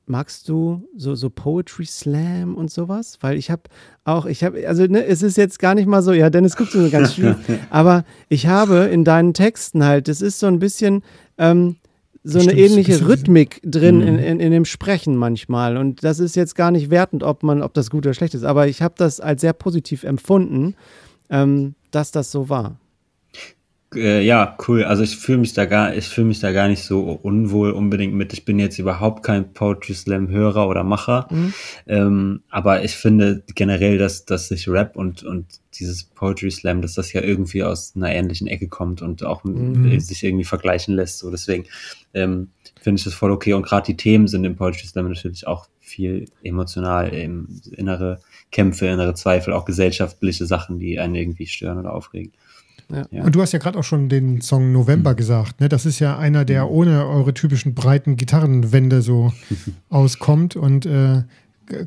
Magst du so, so Poetry Slam und sowas? Weil ich habe auch, ich habe, also ne, es ist jetzt gar nicht mal so, ja, Dennis guckt so ganz schön, aber ich habe in deinen Texten halt, das ist so ein bisschen, ähm, so eine ähnliche Rhythmik drin in, mhm. in, in, dem Sprechen manchmal. Und das ist jetzt gar nicht wertend, ob man, ob das gut oder schlecht ist. Aber ich habe das als sehr positiv empfunden, ähm, dass das so war. Äh, ja, cool. Also ich fühle mich da gar, ich fühle mich da gar nicht so unwohl unbedingt mit. Ich bin jetzt überhaupt kein Poetry Slam Hörer oder Macher. Mhm. Ähm, aber ich finde generell, dass, dass sich Rap und, und dieses Poetry Slam, dass das ja irgendwie aus einer ähnlichen Ecke kommt und auch mhm. sich irgendwie vergleichen lässt. So deswegen ähm, finde ich das voll okay. Und gerade die Themen sind im Poetry Slam natürlich auch viel emotional, eben innere Kämpfe, innere Zweifel, auch gesellschaftliche Sachen, die einen irgendwie stören oder aufregen. Ja. Und du hast ja gerade auch schon den Song November mhm. gesagt. Ne? Das ist ja einer, der mhm. ohne eure typischen breiten Gitarrenwände so auskommt und äh,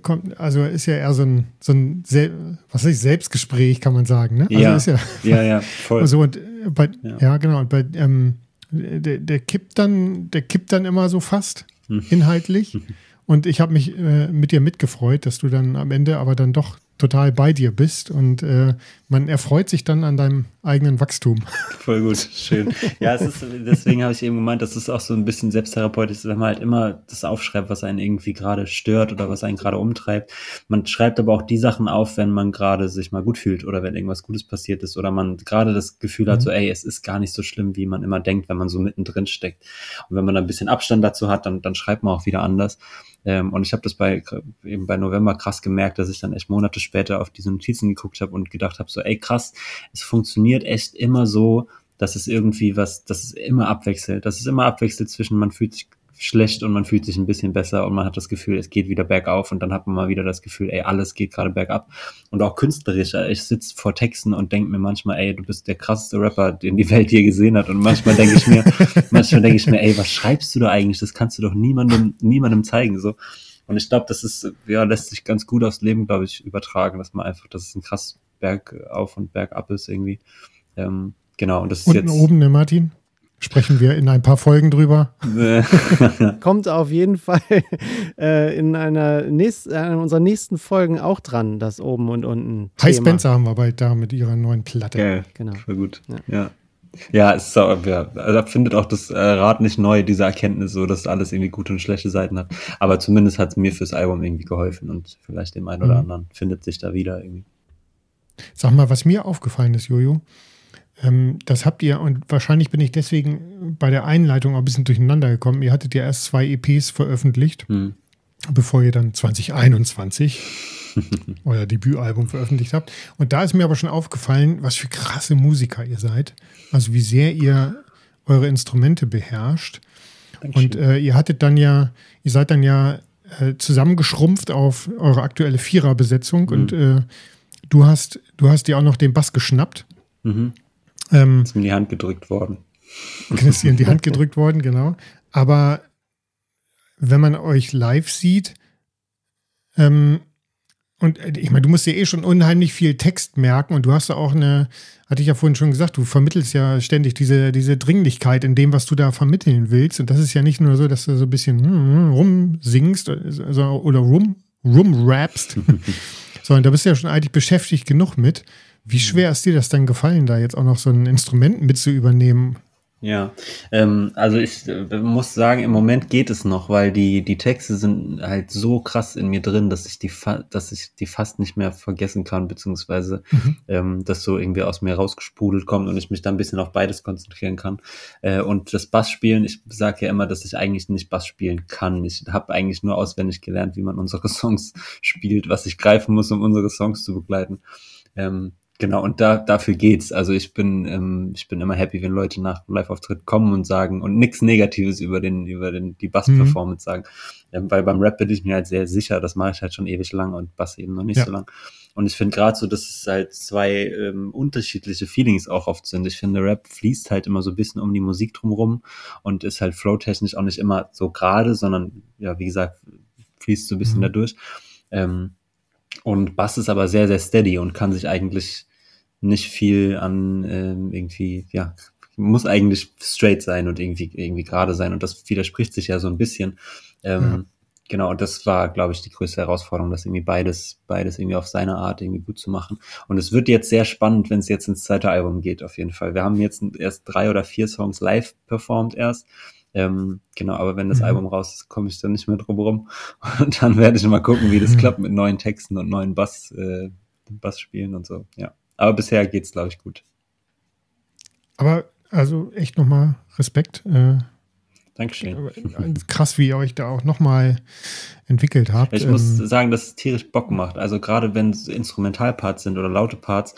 kommt, also ist ja eher so ein, so ein Sel was weiß ich, Selbstgespräch, kann man sagen. Ne? Also ja. Ist ja, ja, ja, voll. Also und äh, bei, ja. ja. genau. Und bei, ähm, der, der kippt dann, der kippt dann immer so fast hm. inhaltlich. Und ich habe mich äh, mit dir mitgefreut, dass du dann am Ende aber dann doch total bei dir bist und äh, man erfreut sich dann an deinem eigenen Wachstum. Voll gut, schön. Ja, es ist, deswegen habe ich eben gemeint, dass es auch so ein bisschen selbsttherapeutisch ist, wenn man halt immer das aufschreibt, was einen irgendwie gerade stört oder was einen gerade umtreibt. Man schreibt aber auch die Sachen auf, wenn man gerade sich mal gut fühlt oder wenn irgendwas Gutes passiert ist oder man gerade das Gefühl mhm. hat, so, ey, es ist gar nicht so schlimm, wie man immer denkt, wenn man so mittendrin steckt. Und wenn man da ein bisschen Abstand dazu hat, dann, dann schreibt man auch wieder anders. Ähm, und ich habe das bei eben bei November krass gemerkt, dass ich dann echt Monate später auf diese Notizen geguckt habe und gedacht habe, so, ey krass, es funktioniert echt immer so, dass es irgendwie was, dass es immer abwechselt, dass es immer abwechselt zwischen man fühlt sich schlecht und man fühlt sich ein bisschen besser und man hat das Gefühl, es geht wieder bergauf und dann hat man mal wieder das Gefühl, ey, alles geht gerade bergab. Und auch künstlerisch, ich sitze vor Texten und denke mir manchmal, ey, du bist der krasseste Rapper, den die Welt je gesehen hat. Und manchmal denke ich mir, manchmal denke ich mir, ey, was schreibst du da eigentlich? Das kannst du doch niemandem, niemandem zeigen. So. Und ich glaube, das ist, ja, lässt sich ganz gut aufs Leben, glaube ich, übertragen, dass man einfach, dass es ein krass Bergauf und Bergab ist irgendwie. Ähm, genau. Und das ist Unten jetzt. oben, ne, Martin? Sprechen wir in ein paar Folgen drüber. Kommt auf jeden Fall äh, in einer, nächst, einer unserer nächsten Folgen auch dran, das oben und unten. Thema. High Spencer haben wir bald da mit ihrer neuen Platte. Ja, genau. Voll gut. Ja. ja. Ja, es ist auch, ja, also findet auch das äh, Rad nicht neu, diese Erkenntnis, so dass alles irgendwie gute und schlechte Seiten hat. Aber zumindest hat es mir fürs Album irgendwie geholfen und vielleicht dem einen oder mhm. anderen findet sich da wieder irgendwie. Sag mal, was mir aufgefallen ist, Jojo, das habt ihr, und wahrscheinlich bin ich deswegen bei der Einleitung auch ein bisschen durcheinander gekommen. Ihr hattet ja erst zwei EPs veröffentlicht, hm. bevor ihr dann 2021 euer Debütalbum veröffentlicht habt. Und da ist mir aber schon aufgefallen, was für krasse Musiker ihr seid. Also wie sehr ihr eure Instrumente beherrscht. Dankeschön. Und äh, ihr hattet dann ja, ihr seid dann ja äh, zusammengeschrumpft auf eure aktuelle Viererbesetzung mhm. und äh, du hast, du hast dir auch noch den Bass geschnappt. Mhm. Ähm, ist mir in die Hand gedrückt worden. Ist dir in die Hand gedrückt worden, genau. Aber wenn man euch live sieht, ähm, und äh, ich meine, du musst dir eh schon unheimlich viel Text merken und du hast ja auch eine, hatte ich ja vorhin schon gesagt, du vermittelst ja ständig diese, diese Dringlichkeit in dem, was du da vermitteln willst. Und das ist ja nicht nur so, dass du so ein bisschen hm, hm, rumsingst oder rum, rumrappst, sondern da bist du ja schon eigentlich beschäftigt genug mit. Wie schwer ist dir das dann gefallen, da jetzt auch noch so ein Instrument mit zu übernehmen? Ja, ähm, also ich äh, muss sagen, im Moment geht es noch, weil die, die Texte sind halt so krass in mir drin, dass ich die, dass ich die fast nicht mehr vergessen kann, beziehungsweise mhm. ähm, das so irgendwie aus mir rausgesprudelt kommt und ich mich da ein bisschen auf beides konzentrieren kann. Äh, und das Bassspielen, ich sage ja immer, dass ich eigentlich nicht Bass spielen kann. Ich habe eigentlich nur auswendig gelernt, wie man unsere Songs spielt, was ich greifen muss, um unsere Songs zu begleiten. Ähm, Genau, und da, dafür geht's. Also ich bin, ähm, ich bin immer happy, wenn Leute nach Live-Auftritt kommen und sagen und nichts Negatives über den, über den, die Bass-Performance mhm. sagen. Ähm, weil beim Rap bin ich mir halt sehr sicher, das mache ich halt schon ewig lang und Bass eben noch nicht ja. so lang. Und ich finde gerade so, dass es halt zwei ähm, unterschiedliche Feelings auch oft sind. Ich finde, Rap fließt halt immer so ein bisschen um die Musik drumherum und ist halt flowtechnisch auch nicht immer so gerade, sondern ja, wie gesagt, fließt so ein bisschen mhm. dadurch. Ähm, und Bass ist aber sehr, sehr steady und kann sich eigentlich nicht viel an ähm, irgendwie, ja, muss eigentlich straight sein und irgendwie, irgendwie gerade sein. Und das widerspricht sich ja so ein bisschen. Ähm, ja. Genau, und das war, glaube ich, die größte Herausforderung, das irgendwie beides, beides irgendwie auf seine Art irgendwie gut zu machen. Und es wird jetzt sehr spannend, wenn es jetzt ins zweite Album geht, auf jeden Fall. Wir haben jetzt erst drei oder vier Songs live performt erst. Ähm, genau, aber wenn das mhm. Album raus ist, komme ich dann nicht mehr drum rum. Und dann werde ich mal gucken, wie das mhm. klappt mit neuen Texten und neuen Bass, äh, Bass spielen und so. Ja. Aber bisher geht's, glaube ich, gut. Aber also echt nochmal Respekt. Äh, Dankeschön. Krass, wie ihr euch da auch nochmal entwickelt habt. Ich ähm, muss sagen, dass es tierisch Bock macht. Also gerade wenn es Instrumentalparts sind oder laute Parts,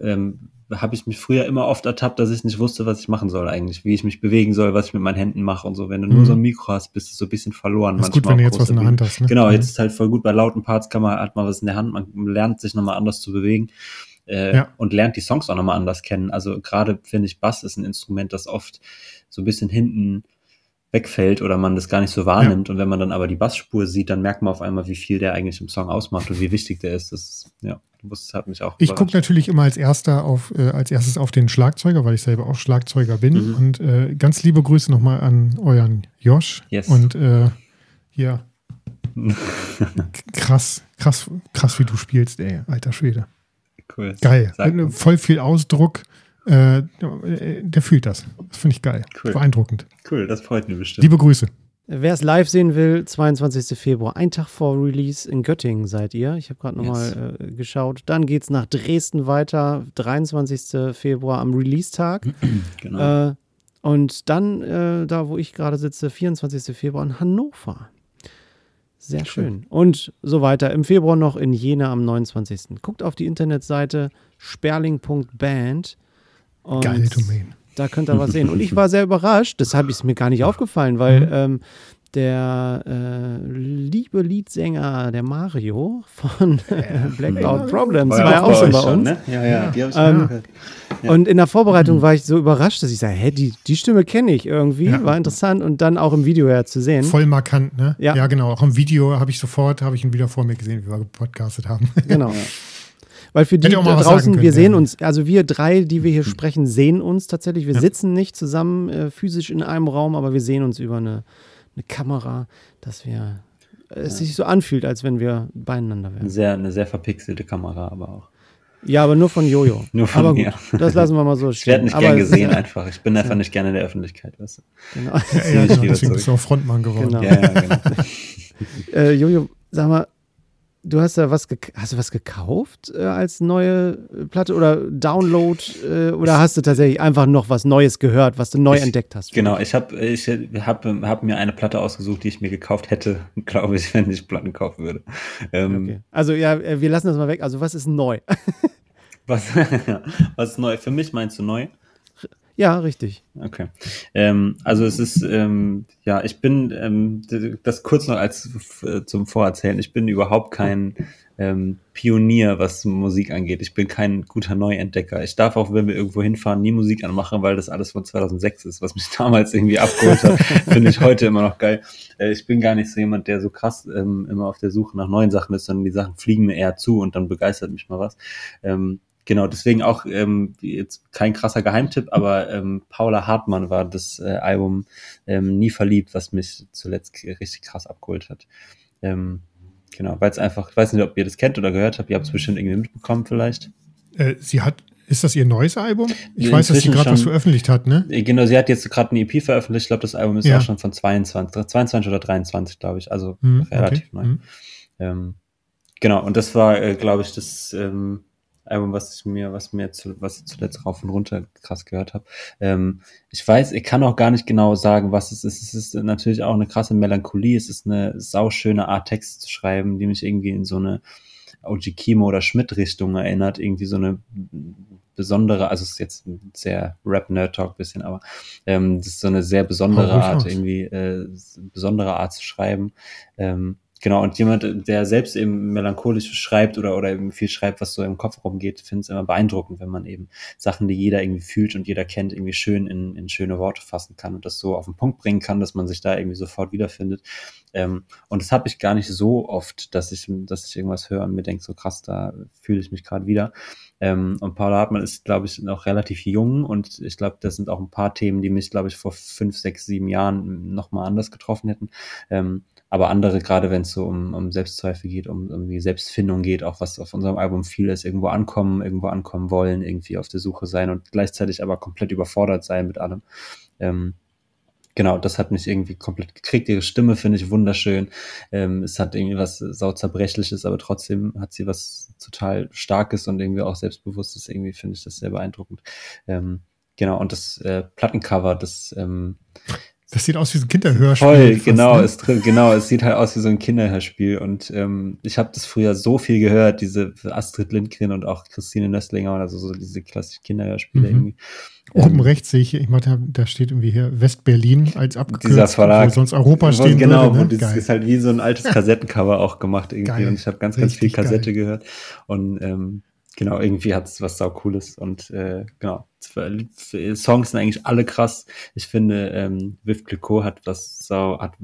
ähm, habe ich mich früher immer oft ertappt, dass ich nicht wusste, was ich machen soll eigentlich, wie ich mich bewegen soll, was ich mit meinen Händen mache und so. Wenn du mhm. nur so ein Mikro hast, bist du so ein bisschen verloren. Das ist gut, wenn du jetzt was in der Hand hast. Ne? Genau, jetzt ist halt voll gut. Bei lauten Parts kann man halt mal was in der Hand, man lernt sich nochmal anders zu bewegen. Äh, ja. und lernt die Songs auch nochmal anders kennen. Also gerade finde ich, Bass ist ein Instrument, das oft so ein bisschen hinten wegfällt oder man das gar nicht so wahrnimmt. Ja. Und wenn man dann aber die Bassspur sieht, dann merkt man auf einmal, wie viel der eigentlich im Song ausmacht und wie wichtig der ist. Das ist, ja, das hat mich auch. Ich gucke natürlich immer als erster auf, äh, als erstes auf den Schlagzeuger, weil ich selber auch Schlagzeuger bin. Mhm. Und äh, ganz liebe Grüße nochmal an euren Josh. Yes. Und äh, hier. krass, krass, krass, wie du spielst, ey, alter Schwede. Cool. Geil. Voll viel Ausdruck äh, der fühlt das. Das finde ich geil. Cool. Beeindruckend. Cool, das freut mich bestimmt. Liebe Grüße. Wer es live sehen will, 22. Februar, ein Tag vor Release in Göttingen seid ihr. Ich habe gerade nochmal yes. äh, geschaut. Dann geht es nach Dresden weiter, 23. Februar am Release-Tag. genau. Äh, und dann, äh, da wo ich gerade sitze, 24. Februar in Hannover. Sehr schön. Und so weiter. Im Februar noch in Jena am 29. Guckt auf die Internetseite sperling.band. Und Geile Domain. Da könnt ihr was sehen. Und ich war sehr überrascht, deshalb ist mir gar nicht aufgefallen, weil mhm. ähm, der äh, liebe Leadsänger, der Mario von äh, Blackout Problems, war, ja auch schon bei uns. Ne? Ja, ja, die ich ähm, ja. Und in der Vorbereitung mhm. war ich so überrascht, dass ich sage, hä, die, die Stimme kenne ich irgendwie, ja. war interessant und dann auch im Video ja zu sehen. Voll markant, ne? Ja, ja genau. Auch im Video habe ich sofort, habe ich ihn wieder vor mir gesehen, wie wir gepodcastet haben. Genau. Weil für die da draußen, können, wir sehen ja. uns, also wir drei, die wir hier sprechen, sehen uns tatsächlich. Wir ja. sitzen nicht zusammen äh, physisch in einem Raum, aber wir sehen uns über eine, eine Kamera, dass wir es sich so anfühlt, als wenn wir beieinander wären. Sehr, eine sehr verpixelte Kamera, aber auch. Ja, aber nur von Jojo. nur von aber mir. Gut, das lassen wir mal so stehen. Ich werde nicht aber gern gesehen einfach. Ich bin einfach nicht gerne in der Öffentlichkeit, weißt du. Genau. Ja, ja, genau deswegen bist du auch Frontmann geworden. Genau. Ja, ja, genau. äh, Jojo, sag mal, Du hast da was, hast du was gekauft äh, als neue Platte oder Download äh, oder hast du tatsächlich einfach noch was Neues gehört, was du neu ich, entdeckt hast? Genau, ich habe ich hab, hab mir eine Platte ausgesucht, die ich mir gekauft hätte, glaube ich, wenn ich Platten kaufen würde. Ähm, okay. Also ja, äh, wir lassen das mal weg. Also was ist neu? was, was ist neu? Für mich meinst du neu? Ja, richtig. Okay. Ähm, also es ist, ähm, ja, ich bin, ähm, das kurz noch als zum Vorerzählen, ich bin überhaupt kein ähm, Pionier, was Musik angeht. Ich bin kein guter Neuentdecker. Ich darf auch, wenn wir irgendwo hinfahren, nie Musik anmachen, weil das alles von 2006 ist, was mich damals irgendwie abgeholt hat. Finde ich heute immer noch geil. Äh, ich bin gar nicht so jemand, der so krass ähm, immer auf der Suche nach neuen Sachen ist, sondern die Sachen fliegen mir eher zu und dann begeistert mich mal was. Genau, deswegen auch ähm, jetzt kein krasser Geheimtipp, aber ähm, Paula Hartmann war das äh, Album ähm, Nie verliebt, was mich zuletzt richtig krass abgeholt hat. Ähm, genau, weil es einfach, ich weiß nicht, ob ihr das kennt oder gehört habt, ihr habt es bestimmt irgendwie mitbekommen vielleicht. Äh, sie hat, ist das ihr neues Album? Ich Inzwischen weiß, dass sie gerade was veröffentlicht hat, ne? Äh, genau, sie hat jetzt gerade eine EP veröffentlicht. Ich glaube, das Album ist ja. auch schon von 22, 22 oder 23, glaube ich. Also hm, relativ okay. neu. Hm. Ähm, genau, und das war, äh, glaube ich, das ähm, Album, was ich mir, was mir zu, was ich zuletzt rauf und runter krass gehört habe. Ähm, ich weiß, ich kann auch gar nicht genau sagen, was es ist. Es ist natürlich auch eine krasse Melancholie. Es ist eine sauschöne Art, Text zu schreiben, die mich irgendwie in so eine OG Kimo oder Schmidt-Richtung erinnert. Irgendwie so eine besondere, also es ist jetzt ein sehr Rap-Nerd-Talk bisschen, aber ähm, das ist so eine sehr besondere Art, irgendwie äh, besondere Art zu schreiben. Ähm, genau, und jemand, der selbst eben melancholisch schreibt oder, oder eben viel schreibt, was so im Kopf rumgeht, finde es immer beeindruckend, wenn man eben Sachen, die jeder irgendwie fühlt und jeder kennt, irgendwie schön in, in schöne Worte fassen kann und das so auf den Punkt bringen kann, dass man sich da irgendwie sofort wiederfindet. Ähm, und das habe ich gar nicht so oft, dass ich, dass ich irgendwas höre und mir denke, so krass, da fühle ich mich gerade wieder. Ähm, und Paula Hartmann ist, glaube ich, noch relativ jung und ich glaube, das sind auch ein paar Themen, die mich, glaube ich, vor fünf, sechs, sieben Jahren nochmal anders getroffen hätten. Ähm, aber andere, gerade wenn es so um, um Selbstzweifel geht, um irgendwie Selbstfindung geht, auch was auf unserem Album viel ist, irgendwo ankommen, irgendwo ankommen wollen, irgendwie auf der Suche sein und gleichzeitig aber komplett überfordert sein mit allem. Ähm, genau, das hat mich irgendwie komplett gekriegt. Ihre Stimme finde ich wunderschön. Ähm, es hat irgendwie was sauzerbrechliches, aber trotzdem hat sie was total Starkes und irgendwie auch Selbstbewusstes. Irgendwie finde ich das sehr beeindruckend. Ähm, genau, und das äh, Plattencover, das ähm, das sieht aus wie so ein Kinderhörspiel. Voll, fast, genau, ne? es, genau, es sieht halt aus wie so ein Kinderhörspiel. Und ähm, ich habe das früher so viel gehört, diese Astrid Lindgren und auch Christine Nöstlinger, also so diese klassischen Kinderhörspiele mhm. irgendwie. Oben ähm, rechts sehe ich, ich meine, da steht irgendwie hier West-Berlin als abgekürzt, dieser Verlag, wo sonst Europa stehen Genau, würde, ne? das ist halt wie so ein altes Kassettencover auch gemacht irgendwie. Geil. Und ich habe ganz, ganz Richtig viel Kassette geil. gehört. Und ähm, genau, irgendwie hat es was sau Cooles und äh, genau. Songs sind eigentlich alle krass. Ich finde, ähm, Viv Clicquot hat was sau, hat,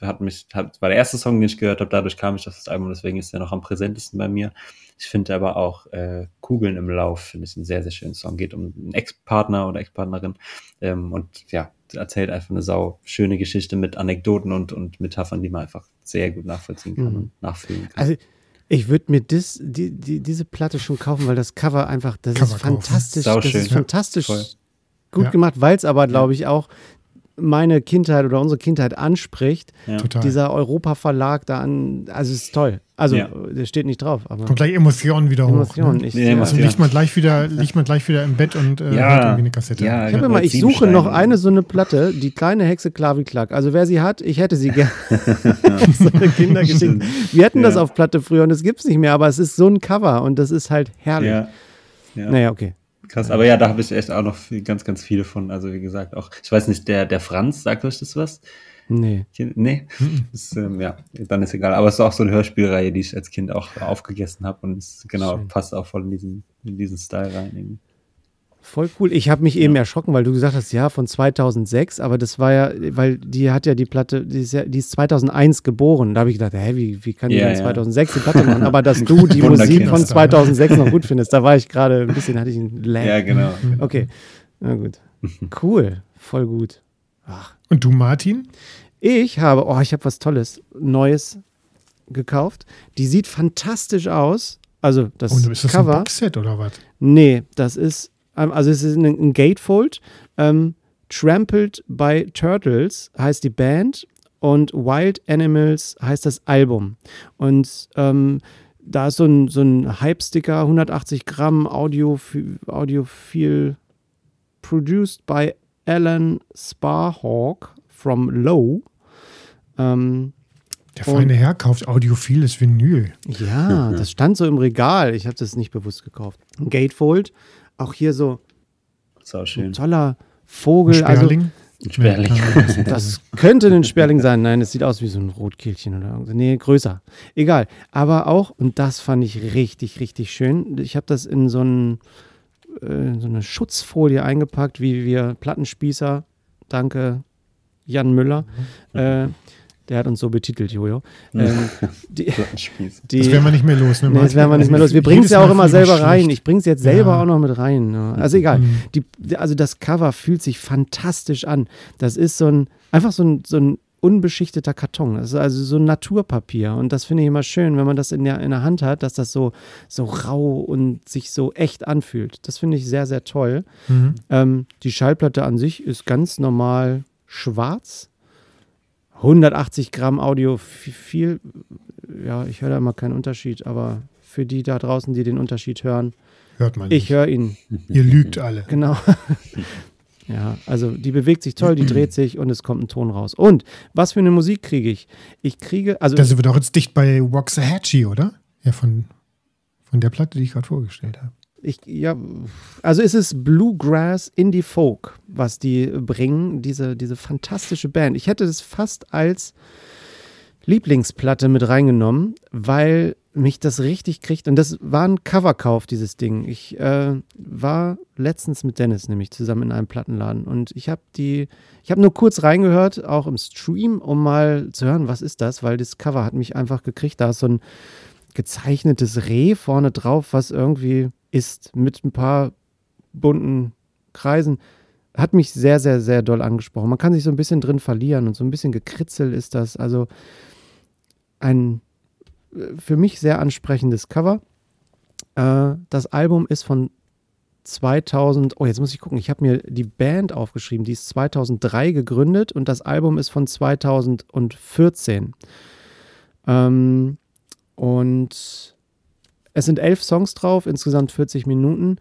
hat mich, hat, war der erste Song, den ich gehört habe, dadurch kam ich auf das Album, deswegen ist er noch am präsentesten bei mir. Ich finde aber auch äh, Kugeln im Lauf, finde ich einen sehr, sehr schönen Song. Geht um einen Ex-Partner oder Ex-Partnerin ähm, und ja, erzählt einfach eine sau schöne Geschichte mit Anekdoten und, und Metaphern, die man einfach sehr gut nachvollziehen kann mhm. und nachfühlen kann. Also ich würde mir das, die, die, diese Platte schon kaufen, weil das Cover einfach, das Cover ist fantastisch. Das ist fantastisch Voll. gut ja. gemacht, weil es aber, glaube ich, auch meine Kindheit oder unsere Kindheit anspricht. Ja. Dieser Europa-Verlag da an, also es ist toll. Also, ja. der steht nicht drauf. Aber Kommt gleich Emotionen wieder Emotionen, hoch. Ne? Ich, ja, also liegt man, gleich wieder, liegt man gleich wieder im Bett und äh, ja. hört irgendwie eine Kassette. Ja, ich habe immer, ich suche noch eine so eine Platte, die kleine Hexe Klaviklack. Also wer sie hat, ich hätte sie gerne. so eine Kindergeschichte. Wir hatten das auf Platte früher und es gibt es nicht mehr, aber es ist so ein Cover und das ist halt herrlich. Ja. Naja, okay. Krass, aber ja, da habe ich echt auch noch viel, ganz, ganz viele von. Also wie gesagt, auch, ich weiß nicht, der, der Franz, sagt euch das was? Nee. Nee? Ist, ähm, ja, dann ist egal. Aber es ist auch so eine Hörspielreihe, die ich als Kind auch aufgegessen habe und es genau Schön. passt auch voll in diesen, in diesen Style rein. Irgendwie. Voll cool. Ich habe mich ja. eben erschrocken, weil du gesagt hast, ja, von 2006, aber das war ja, weil die hat ja die Platte, die ist, ja, die ist 2001 geboren. Da habe ich gedacht, hä, wie, wie kann die ja, denn 2006 die Platte machen? Aber dass du die Musik von 2006 noch gut findest, da war ich gerade ein bisschen, hatte ich einen Lag. Ja, genau. Okay, na gut. Cool, voll gut. Ach. Und du, Martin? Ich habe, oh, ich habe was Tolles, Neues gekauft. Die sieht fantastisch aus. Also das Und ist das Cover. ein Boxset oder was? Nee, das ist, ähm, also es ist ein, ein Gatefold. Ähm, Trampled by Turtles heißt die Band und Wild Animals heißt das Album. Und ähm, da ist so ein, so ein Hype-Sticker, 180 Gramm Audio, Audiophil, produced by Alan Sparhawk from Low. Ähm, der feine Herr kauft audiophiles Vinyl. Ja, das stand so im Regal. Ich habe das nicht bewusst gekauft. Ein Gatefold, auch hier so so schön. ein toller Vogel. Ein Sperling. Also, ein Sperling. Das könnte ein Sperling sein. Nein, es sieht aus wie so ein Rotkehlchen oder irgendwas. Nee, größer. Egal. Aber auch, und das fand ich richtig, richtig schön. Ich habe das in so, ein, äh, so eine Schutzfolie eingepackt, wie wir Plattenspießer. Danke, Jan Müller. Mhm. Äh, der hat uns so betitelt, Jojo. Ähm, die, die, das werden wir nicht mehr los. Ne, nee, das werden wir nicht mehr los. Wir bringen es ja auch immer selber rein. Ich bringe es jetzt selber ja. auch noch mit rein. Ne? Also egal. Mhm. Die, also das Cover fühlt sich fantastisch an. Das ist so ein, einfach so ein, so ein unbeschichteter Karton. Das ist also so ein Naturpapier. Und das finde ich immer schön, wenn man das in der, in der Hand hat, dass das so, so rau und sich so echt anfühlt. Das finde ich sehr, sehr toll. Mhm. Ähm, die Schallplatte an sich ist ganz normal schwarz. 180 Gramm Audio, viel, ja, ich höre da immer keinen Unterschied, aber für die da draußen, die den Unterschied hören, hört man. Ich höre ihn. Ihr lügt alle. Genau. ja, also die bewegt sich toll, die dreht sich und es kommt ein Ton raus. Und was für eine Musik kriege ich? Ich kriege, also. Da sind wir doch jetzt dicht bei Waxahachie, oder? Ja, von, von der Platte, die ich gerade vorgestellt habe. Ich, ja, also es ist Bluegrass Indie Folk, was die bringen, diese, diese fantastische Band. Ich hätte es fast als Lieblingsplatte mit reingenommen, weil mich das richtig kriegt. Und das war ein Coverkauf, dieses Ding. Ich äh, war letztens mit Dennis nämlich zusammen in einem Plattenladen und ich habe die, ich habe nur kurz reingehört, auch im Stream, um mal zu hören, was ist das, weil das Cover hat mich einfach gekriegt. Da ist so ein gezeichnetes Reh vorne drauf, was irgendwie ist mit ein paar bunten Kreisen. Hat mich sehr, sehr, sehr doll angesprochen. Man kann sich so ein bisschen drin verlieren und so ein bisschen gekritzelt ist das. Also ein für mich sehr ansprechendes Cover. Äh, das Album ist von 2000, oh, jetzt muss ich gucken, ich habe mir die Band aufgeschrieben, die ist 2003 gegründet und das Album ist von 2014. Ähm, und es sind elf Songs drauf, insgesamt 40 Minuten.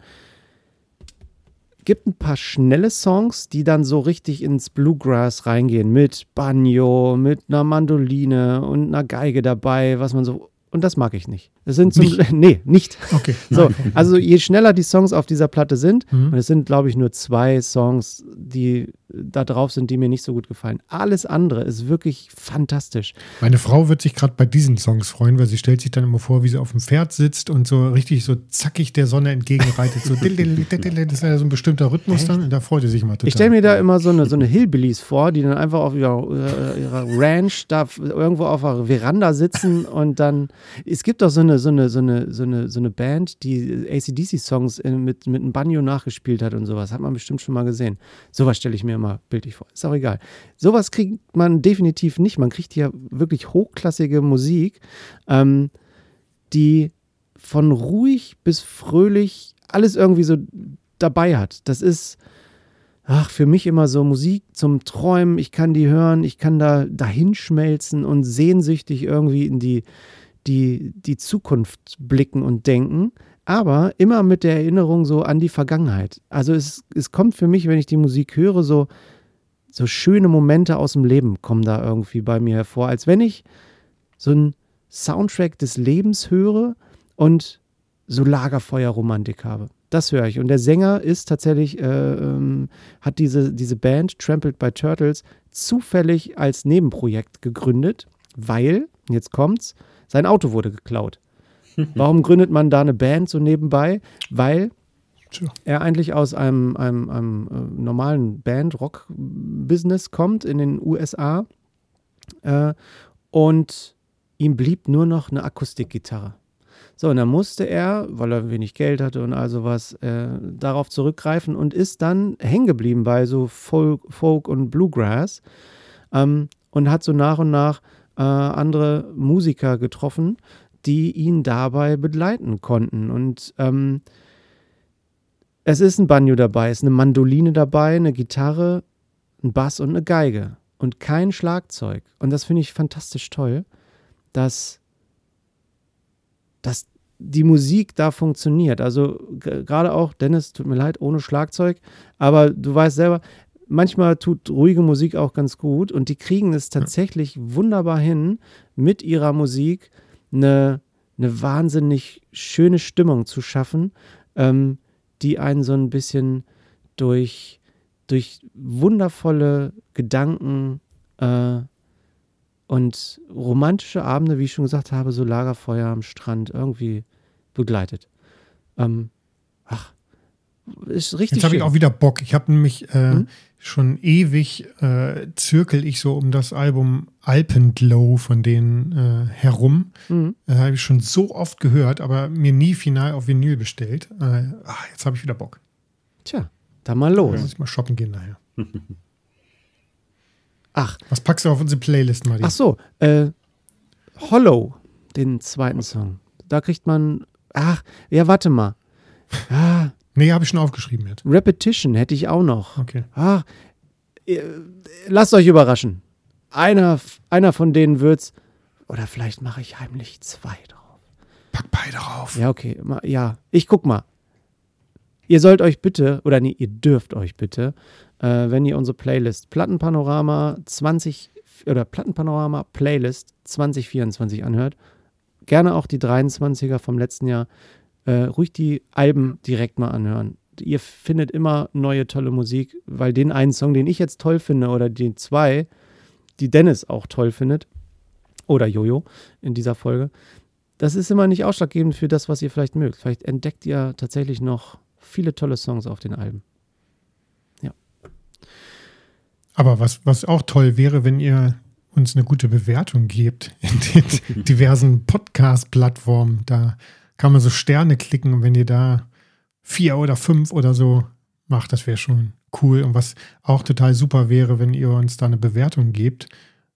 Gibt ein paar schnelle Songs, die dann so richtig ins Bluegrass reingehen, mit Banjo, mit einer Mandoline und einer Geige dabei, was man so und das mag ich nicht. Es sind zum, nicht? nee, nicht. Okay. So, also je schneller die Songs auf dieser Platte sind, mhm. und es sind, glaube ich, nur zwei Songs, die da drauf sind, die mir nicht so gut gefallen. Alles andere ist wirklich fantastisch. Meine Frau wird sich gerade bei diesen Songs freuen, weil sie stellt sich dann immer vor, wie sie auf dem Pferd sitzt und so richtig so zackig der Sonne entgegenreitet. So, das ist ja so ein bestimmter Rhythmus Echt? dann und da freut sie sich mal total. Ich stelle mir da immer so eine, so eine Hillbillies vor, die dann einfach auf ihrer, äh, ihrer Ranch da irgendwo auf einer Veranda sitzen und dann, es gibt doch so eine, so eine, so eine, so eine, so eine Band, die ACDC-Songs mit, mit einem Banjo nachgespielt hat und sowas. Hat man bestimmt schon mal gesehen. Sowas stelle ich mir immer bildlich vor. Ist auch egal. Sowas kriegt man definitiv nicht. Man kriegt hier wirklich hochklassige Musik, ähm, die von ruhig bis fröhlich alles irgendwie so dabei hat. Das ist, ach, für mich immer so Musik zum Träumen. Ich kann die hören, ich kann da dahinschmelzen und sehnsüchtig irgendwie in die, die, die Zukunft blicken und denken aber immer mit der Erinnerung so an die Vergangenheit. Also es, es kommt für mich, wenn ich die Musik höre, so, so schöne Momente aus dem Leben kommen da irgendwie bei mir hervor, als wenn ich so einen Soundtrack des Lebens höre und so Lagerfeuerromantik habe. Das höre ich. Und der Sänger ist tatsächlich, äh, ähm, hat diese, diese Band Trampled by Turtles zufällig als Nebenprojekt gegründet, weil, jetzt kommt's, sein Auto wurde geklaut. Warum gründet man da eine Band so nebenbei? Weil er eigentlich aus einem, einem, einem äh, normalen Band-Rock-Business kommt in den USA äh, und ihm blieb nur noch eine Akustikgitarre. So, und dann musste er, weil er wenig Geld hatte und all sowas, äh, darauf zurückgreifen und ist dann hängen geblieben bei so Folk, Folk und Bluegrass ähm, und hat so nach und nach äh, andere Musiker getroffen, die ihn dabei begleiten konnten. Und ähm, es ist ein Banjo dabei, es ist eine Mandoline dabei, eine Gitarre, ein Bass und eine Geige und kein Schlagzeug. Und das finde ich fantastisch toll, dass, dass die Musik da funktioniert. Also gerade auch, Dennis, tut mir leid, ohne Schlagzeug, aber du weißt selber, manchmal tut ruhige Musik auch ganz gut und die kriegen es tatsächlich wunderbar hin, mit ihrer Musik eine, eine wahnsinnig schöne Stimmung zu schaffen, ähm, die einen so ein bisschen durch, durch wundervolle Gedanken äh, und romantische Abende, wie ich schon gesagt habe, so Lagerfeuer am Strand irgendwie begleitet. Ähm, ach, ist richtig. Jetzt habe ich auch wieder Bock. Ich habe nämlich äh, hm? schon ewig äh, zirkel ich so um das Album Alpenglow von denen äh, herum. Mhm. Äh, habe ich schon so oft gehört, aber mir nie final auf Vinyl bestellt. Äh, ach, jetzt habe ich wieder Bock. Tja, dann mal los. Ja, muss ich mal shoppen gehen nachher. ach. Was packst du auf unsere Playlist, Mari? Ach so, äh, Hollow, den zweiten Song. Da kriegt man, ach, ja, warte mal. Ah, Nee, habe ich schon aufgeschrieben jetzt. Repetition hätte ich auch noch. Okay. Ach, lasst euch überraschen. Einer, einer von denen wird's. Oder vielleicht mache ich heimlich zwei drauf. Pack beide drauf. Ja, okay. Ja, ich guck mal. Ihr sollt euch bitte, oder nee, ihr dürft euch bitte, äh, wenn ihr unsere Playlist Plattenpanorama 20 oder Plattenpanorama Playlist 2024 anhört, gerne auch die 23er vom letzten Jahr äh, ruhig die Alben direkt mal anhören. Ihr findet immer neue tolle Musik, weil den einen Song, den ich jetzt toll finde, oder den zwei, die Dennis auch toll findet, oder Jojo in dieser Folge. Das ist immer nicht ausschlaggebend für das, was ihr vielleicht mögt. Vielleicht entdeckt ihr tatsächlich noch viele tolle Songs auf den Alben. Ja. Aber was, was auch toll wäre, wenn ihr uns eine gute Bewertung gebt in den diversen Podcast-Plattformen. Da kann man so Sterne klicken und wenn ihr da vier oder fünf oder so macht, das wäre schon cool. Und was auch total super wäre, wenn ihr uns da eine Bewertung gebt,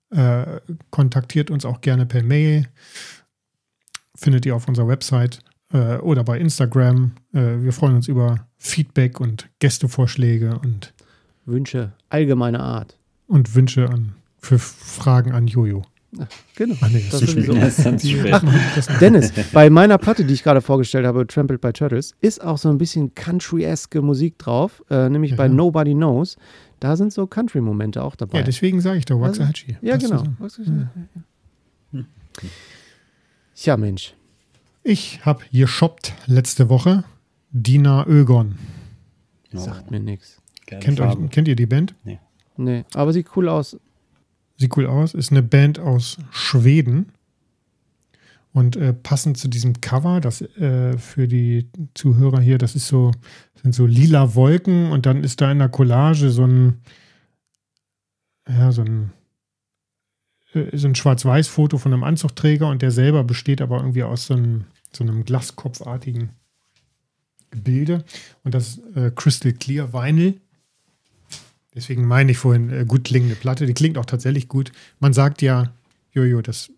äh, kontaktiert uns auch gerne per Mail. Findet ihr auf unserer Website äh, oder bei Instagram. Äh, wir freuen uns über Feedback und Gästevorschläge und Wünsche allgemeiner Art. Und Wünsche an für Fragen an Jojo. Genau. Ach nee, das, das ist sowieso. Ach, Dennis, bei meiner Platte, die ich gerade vorgestellt habe, Trampled by Turtles, ist auch so ein bisschen country-eske Musik drauf, äh, nämlich ja. bei Nobody Knows. Da sind so Country-Momente auch dabei. Ja, deswegen sage ich doch Waxahachie. Also, ja, genau. Ja. ja, Mensch. Ich habe geshoppt letzte Woche Dina Ögon. Sagt mir nichts. Kennt, kennt ihr die Band? Nee. Nee, aber sieht cool aus. Sieht cool aus. Ist eine Band aus Schweden. Und äh, passend zu diesem Cover, das äh, für die Zuhörer hier, das ist so, sind so lila Wolken und dann ist da in der Collage so ein, ja, so ein, äh, so ein Schwarz-Weiß-Foto von einem Anzugträger und der selber besteht aber irgendwie aus so einem, so einem Glaskopfartigen Gebilde. Und das äh, Crystal Clear Vinyl. Deswegen meine ich vorhin äh, gut klingende Platte. Die klingt auch tatsächlich gut. Man sagt ja, Jojo, dass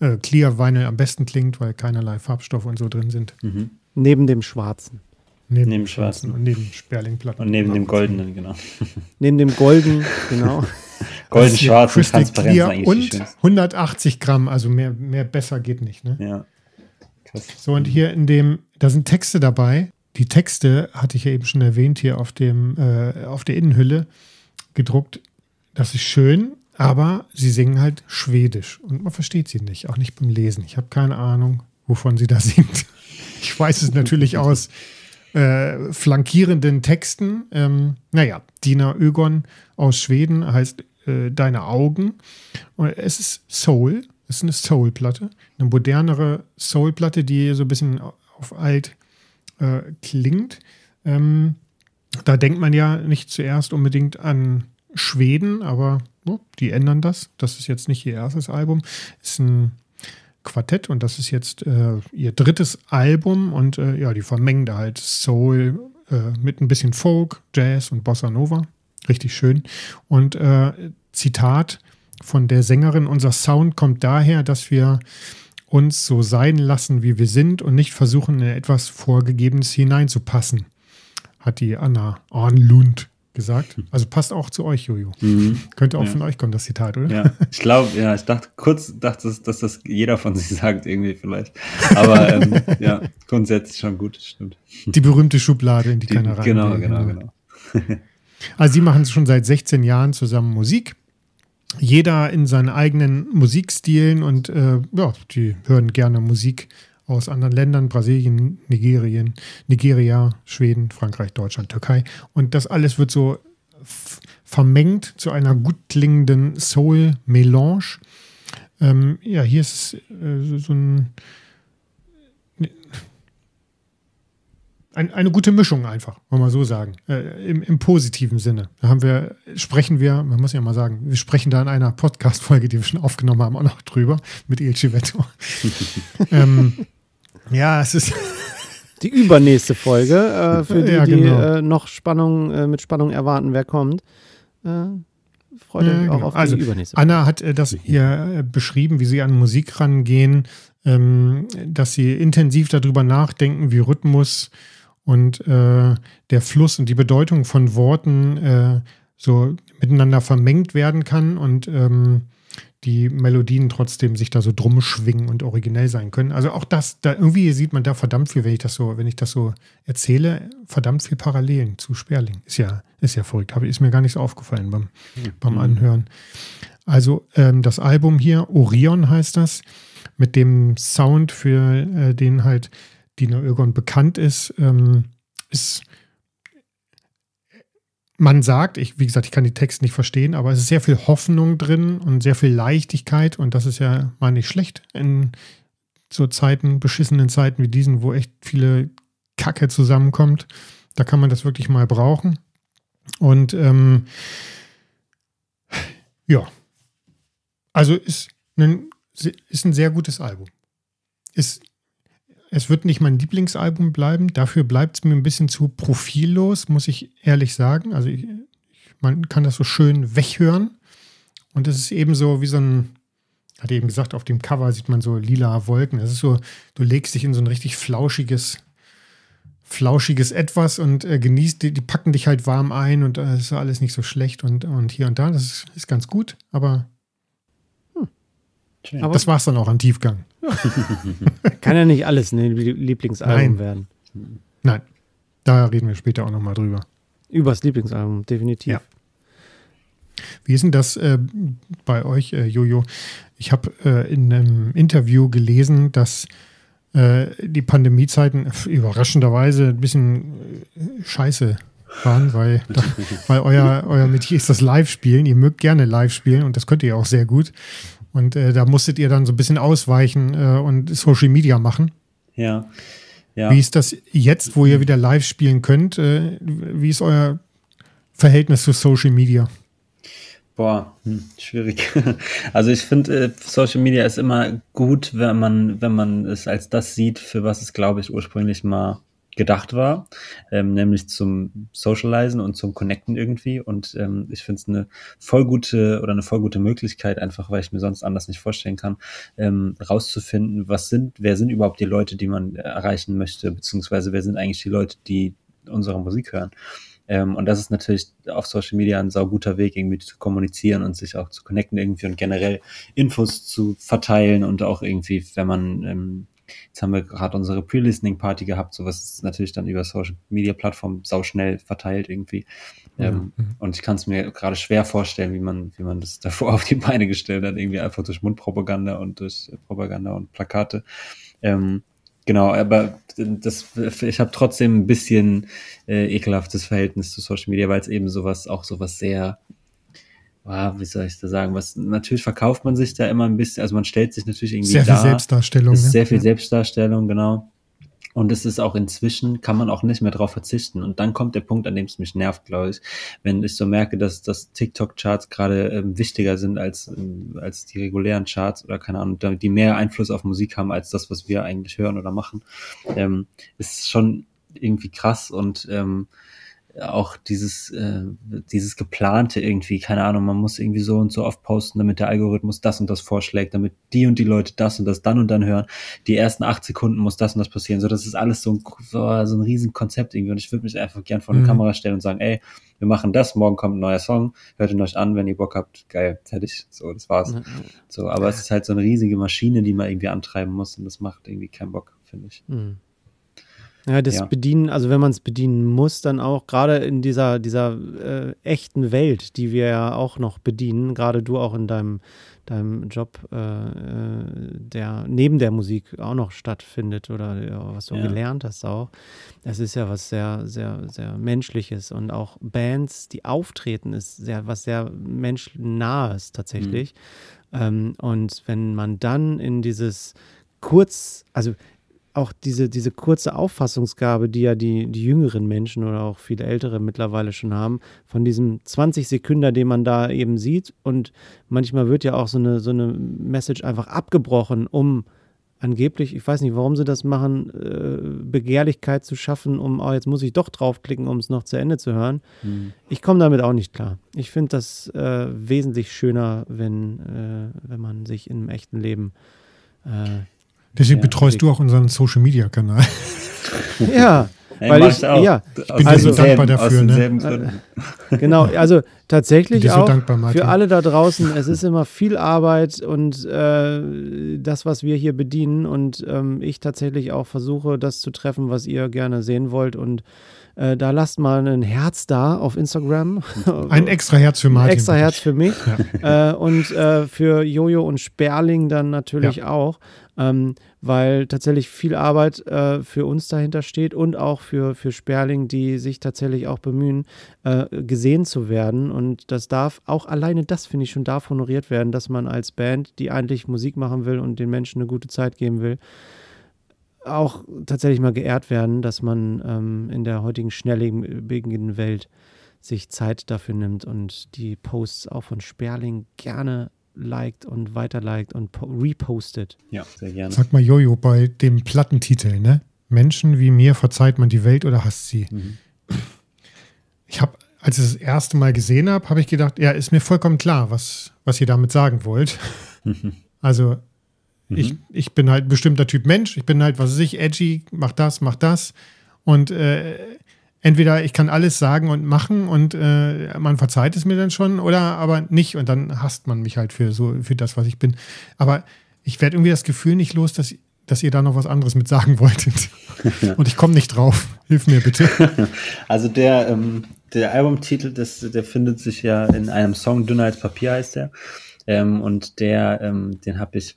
äh, Clear Vinyl am besten klingt, weil keinerlei Farbstoffe und so drin sind. Mhm. Neben dem Schwarzen. Neben, neben dem Schwarzen. Und neben Sperlingplatten. Und neben dem Goldenen, genau. neben dem Golden, genau. Golden, schwarz und transparent. Und 180 Gramm, also mehr, mehr besser geht nicht. Ne? Ja. Krass. So, und hier in dem, da sind Texte dabei, die Texte hatte ich ja eben schon erwähnt hier auf, dem, äh, auf der Innenhülle gedruckt. Das ist schön, aber sie singen halt Schwedisch und man versteht sie nicht, auch nicht beim Lesen. Ich habe keine Ahnung, wovon sie da singt. Ich weiß es natürlich aus äh, flankierenden Texten. Ähm, naja, Dina Ögon aus Schweden heißt äh, Deine Augen. Und es ist Soul, es ist eine Soul-Platte, eine modernere Soul-Platte, die so ein bisschen auf alt äh, klingt. Ähm, da denkt man ja nicht zuerst unbedingt an Schweden, aber oh, die ändern das. Das ist jetzt nicht ihr erstes Album, ist ein Quartett und das ist jetzt äh, ihr drittes Album und äh, ja, die vermengen da halt Soul äh, mit ein bisschen Folk, Jazz und Bossa Nova. Richtig schön. Und äh, Zitat von der Sängerin, unser Sound kommt daher, dass wir uns so sein lassen, wie wir sind und nicht versuchen, in etwas Vorgegebenes hineinzupassen, hat die Anna Arnlund gesagt. Also passt auch zu euch, Jojo. Mhm. Könnte auch ja. von euch kommen, das Zitat, oder? Ja, ich glaube, ja, ich dachte kurz, dachte, dass das jeder von sich sagt, irgendwie vielleicht. Aber ähm, ja, grundsätzlich schon gut, stimmt. Die berühmte Schublade, in die, die keiner rein Genau, genau, genau. Also sie machen schon seit 16 Jahren zusammen Musik jeder in seinen eigenen Musikstilen und äh, ja, die hören gerne Musik aus anderen Ländern, Brasilien, Nigerien, Nigeria, Schweden, Frankreich, Deutschland, Türkei. Und das alles wird so vermengt zu einer gut klingenden Soul-Melange. Ähm, ja, hier ist äh, so ein ein, eine gute Mischung einfach, wollen wir so sagen. Äh, im, im, positiven Sinne. Da haben wir, sprechen wir, man muss ja mal sagen, wir sprechen da in einer Podcast-Folge, die wir schon aufgenommen haben, auch noch drüber mit Il Civetto. ähm, ja, es ist. Die übernächste Folge, äh, für die, ja, genau. die äh, noch Spannung, äh, mit Spannung erwarten, wer kommt. Äh, freut euch auch genau. auf die also, übernächste Folge. Anna hat äh, das hier beschrieben, wie sie an Musik rangehen, ähm, dass sie intensiv darüber nachdenken, wie Rhythmus und äh, der Fluss und die Bedeutung von Worten äh, so miteinander vermengt werden kann und ähm, die Melodien trotzdem sich da so drum schwingen und originell sein können. Also auch das, da irgendwie sieht man da verdammt viel, wenn ich das so, wenn ich das so erzähle, verdammt viel Parallelen zu Sperling. Ist ja, ist ja verrückt, aber ist mir gar nicht so aufgefallen beim, mhm. beim Anhören. Also ähm, das Album hier, Orion heißt das, mit dem Sound, für äh, den halt Dina Ögon bekannt ist, ähm, ist man sagt, ich, wie gesagt, ich kann die Texte nicht verstehen, aber es ist sehr viel Hoffnung drin und sehr viel Leichtigkeit und das ist ja mal nicht schlecht in so Zeiten, beschissenen Zeiten wie diesen, wo echt viele Kacke zusammenkommt. Da kann man das wirklich mal brauchen. Und ähm, ja, also ist ein, ist ein sehr gutes Album. Ist es wird nicht mein Lieblingsalbum bleiben. Dafür bleibt es mir ein bisschen zu profillos, muss ich ehrlich sagen. Also ich, man kann das so schön weghören. Und es ist eben so wie so ein, hat eben gesagt, auf dem Cover sieht man so lila Wolken. Es ist so, du legst dich in so ein richtig flauschiges, flauschiges Etwas und äh, genießt, die, die, packen dich halt warm ein und es äh, ist alles nicht so schlecht und, und hier und da. Das ist, ist ganz gut, aber hm. das war es dann auch an Tiefgang. Kann ja nicht alles ein Lieblingsalbum Nein. werden. Nein, da reden wir später auch nochmal drüber. Übers Lieblingsalbum, definitiv. Ja. Wie ist denn das äh, bei euch, äh, Jojo? Ich habe äh, in einem Interview gelesen, dass äh, die Pandemiezeiten überraschenderweise ein bisschen äh, scheiße waren, weil, da, weil euer, euer Metier ist das Live-Spielen. Ihr mögt gerne live spielen und das könnt ihr auch sehr gut. Und äh, da musstet ihr dann so ein bisschen ausweichen äh, und Social Media machen. Ja. ja. Wie ist das jetzt, wo ihr wieder live spielen könnt? Äh, wie ist euer Verhältnis zu Social Media? Boah, hm, schwierig. Also ich finde, äh, Social Media ist immer gut, wenn man, wenn man es als das sieht, für was es, glaube ich, ursprünglich mal gedacht war, ähm, nämlich zum Socializen und zum Connecten irgendwie. Und ähm, ich finde es eine voll gute oder eine voll gute Möglichkeit, einfach weil ich mir sonst anders nicht vorstellen kann, ähm, rauszufinden, was sind, wer sind überhaupt die Leute, die man erreichen möchte, beziehungsweise wer sind eigentlich die Leute, die unsere Musik hören. Ähm, und das ist natürlich auf Social Media ein sauguter Weg, irgendwie zu kommunizieren und sich auch zu connecten irgendwie und generell Infos zu verteilen und auch irgendwie, wenn man ähm, Jetzt haben wir gerade unsere Pre-Listening-Party gehabt, sowas ist natürlich dann über Social Media Plattformen sauschnell verteilt irgendwie. Ja. Ähm, mhm. Und ich kann es mir gerade schwer vorstellen, wie man, wie man das davor auf die Beine gestellt hat, irgendwie einfach durch Mundpropaganda und durch Propaganda und Plakate. Ähm, genau, aber das, ich habe trotzdem ein bisschen äh, ekelhaftes Verhältnis zu Social Media, weil es eben sowas, auch sowas sehr ah, wie soll ich da sagen, was natürlich verkauft man sich da immer ein bisschen, also man stellt sich natürlich irgendwie sehr viel Selbstdarstellung, ist sehr viel Selbstdarstellung, genau. Und es ist auch inzwischen, kann man auch nicht mehr drauf verzichten. Und dann kommt der Punkt, an dem es mich nervt, glaube ich, wenn ich so merke, dass, dass TikTok-Charts gerade ähm, wichtiger sind als, ähm, als die regulären Charts oder keine Ahnung, die mehr Einfluss auf Musik haben als das, was wir eigentlich hören oder machen. Ähm, ist schon irgendwie krass und ähm, auch dieses, äh, dieses geplante irgendwie, keine Ahnung, man muss irgendwie so und so oft posten, damit der Algorithmus das und das vorschlägt, damit die und die Leute das und das dann und dann hören. Die ersten acht Sekunden muss das und das passieren. So, das ist alles so ein, so, ein riesen Konzept irgendwie. Und ich würde mich einfach gern vor eine mhm. Kamera stellen und sagen, ey, wir machen das, morgen kommt ein neuer Song, hört ihn euch an, wenn ihr Bock habt, geil, fertig. So, das war's. Mhm. So, aber es ist halt so eine riesige Maschine, die man irgendwie antreiben muss und das macht irgendwie keinen Bock, finde ich. Mhm. Ja, das ja. Bedienen, also wenn man es bedienen muss, dann auch gerade in dieser, dieser äh, echten Welt, die wir ja auch noch bedienen, gerade du auch in deinem, deinem Job, äh, äh der neben der Musik auch noch stattfindet oder ja, was du ja. gelernt hast auch. Das ist ja was sehr, sehr, sehr Menschliches und auch Bands, die auftreten, ist sehr, was sehr menschnahes tatsächlich. Mhm. Ähm, und wenn man dann in dieses kurz, also auch diese, diese kurze Auffassungsgabe, die ja die, die jüngeren Menschen oder auch viele ältere mittlerweile schon haben, von diesem 20 Sekunden, den man da eben sieht. Und manchmal wird ja auch so eine, so eine Message einfach abgebrochen, um angeblich, ich weiß nicht, warum sie das machen, äh, Begehrlichkeit zu schaffen, um, oh, jetzt muss ich doch draufklicken, um es noch zu Ende zu hören. Mhm. Ich komme damit auch nicht klar. Ich finde das äh, wesentlich schöner, wenn, äh, wenn man sich im echten Leben äh, Deswegen ja, betreust du auch unseren Social Media Kanal. ja, hey, weil ich, auch. ja, ich bin also, so dankbar dafür. Ne? Genau, also tatsächlich auch dankbar, für alle da draußen. Es ist immer viel Arbeit und äh, das, was wir hier bedienen und ähm, ich tatsächlich auch versuche, das zu treffen, was ihr gerne sehen wollt und äh, da lasst mal ein Herz da auf Instagram. Ein extra Herz für Martin. Ein extra Herz für mich. Ja. Äh, und äh, für Jojo und Sperling dann natürlich ja. auch. Ähm, weil tatsächlich viel Arbeit äh, für uns dahinter steht und auch für, für Sperling, die sich tatsächlich auch bemühen, äh, gesehen zu werden. Und das darf, auch alleine das finde ich schon darf honoriert werden, dass man als Band, die eigentlich Musik machen will und den Menschen eine gute Zeit geben will, auch tatsächlich mal geehrt werden, dass man ähm, in der heutigen schnelllebigen Welt sich Zeit dafür nimmt und die Posts auch von Sperling gerne liked und weiterliked und repostet. Ja, sehr gerne. Sag mal, Jojo, bei dem Plattentitel, ne? Menschen wie mir verzeiht man die Welt oder hasst sie. Mhm. Ich habe, als ich das erste Mal gesehen habe, habe ich gedacht, ja, ist mir vollkommen klar, was, was ihr damit sagen wollt. Mhm. Also, mhm. ich, ich bin halt ein bestimmter Typ Mensch, ich bin halt, was weiß ich, edgy, mach das, mach das. Und äh, entweder ich kann alles sagen und machen und äh, man verzeiht es mir dann schon oder aber nicht und dann hasst man mich halt für so für das, was ich bin. Aber ich werde irgendwie das Gefühl nicht los, dass, dass ihr da noch was anderes mit sagen wolltet. und ich komme nicht drauf. Hilf mir bitte. Also der, ähm, der Albumtitel, das, der findet sich ja in einem Song, Dünner als Papier heißt der. Ähm, und der, ähm, den habe ich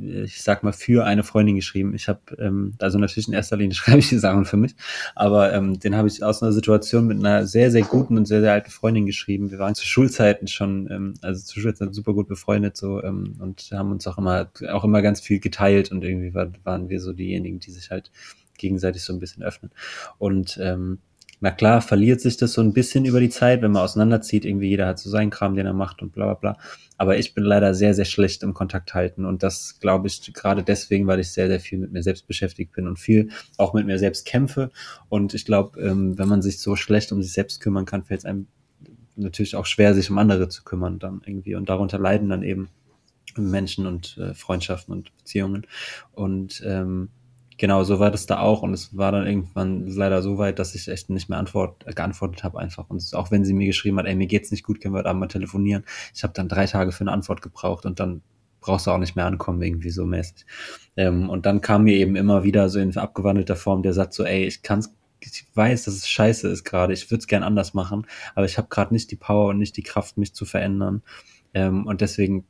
ich sag mal, für eine Freundin geschrieben. Ich habe, ähm, also natürlich in erster Linie schreibe ich die Sachen für mich, aber ähm, den habe ich aus einer Situation mit einer sehr, sehr guten und sehr, sehr alten Freundin geschrieben. Wir waren zu Schulzeiten schon, ähm, also zu Schulzeiten super gut befreundet so ähm, und haben uns auch immer, auch immer ganz viel geteilt und irgendwie war, waren wir so diejenigen, die sich halt gegenseitig so ein bisschen öffnen. Und ähm, na klar, verliert sich das so ein bisschen über die Zeit, wenn man auseinanderzieht. Irgendwie jeder hat so seinen Kram, den er macht und bla bla bla. Aber ich bin leider sehr, sehr schlecht im Kontakt halten. Und das glaube ich gerade deswegen, weil ich sehr, sehr viel mit mir selbst beschäftigt bin und viel auch mit mir selbst kämpfe. Und ich glaube, ähm, wenn man sich so schlecht um sich selbst kümmern kann, fällt es einem natürlich auch schwer, sich um andere zu kümmern dann irgendwie. Und darunter leiden dann eben Menschen und äh, Freundschaften und Beziehungen. Und ähm, genau, so war das da auch. Und es war dann irgendwann leider so weit, dass ich echt nicht mehr antwort, äh, geantwortet habe einfach. Und auch wenn sie mir geschrieben hat, ey, mir geht's nicht gut, können wir da mal telefonieren. Ich habe dann drei Tage für eine Antwort gebraucht und dann brauchst du auch nicht mehr ankommen, irgendwie so mäßig. Ähm, und dann kam mir eben immer wieder so in abgewandelter Form der Satz so, ey, ich kann's ich weiß, dass es scheiße ist gerade, ich würde es gern anders machen, aber ich habe gerade nicht die Power und nicht die Kraft, mich zu verändern. Ähm, und deswegen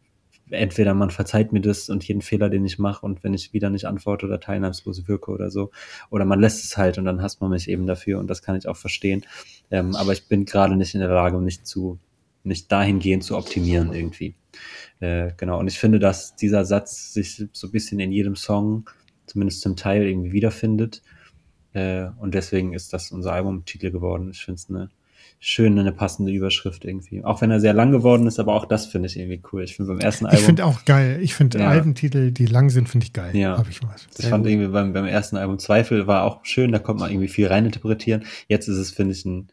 entweder man verzeiht mir das und jeden Fehler, den ich mache und wenn ich wieder nicht antworte oder teilnahmslos wirke oder so, oder man lässt es halt und dann hasst man mich eben dafür und das kann ich auch verstehen. Ähm, aber ich bin gerade nicht in der Lage, nicht zu, nicht dahingehend zu optimieren irgendwie. Äh, genau. Und ich finde, dass dieser Satz sich so ein bisschen in jedem Song, zumindest zum Teil, irgendwie wiederfindet. Äh, und deswegen ist das unser Albumtitel geworden. Ich finde es eine schön eine passende Überschrift irgendwie. Auch wenn er sehr lang geworden ist, aber auch das finde ich irgendwie cool. Ich finde beim ersten Album. Ich finde auch geil. Ich finde ja. Albentitel, die lang sind, finde ich geil. Ja. Hab ich was. Ich fand gut. irgendwie beim, beim ersten Album Zweifel war auch schön, da konnte man irgendwie viel reininterpretieren. Jetzt ist es, finde ich, ein,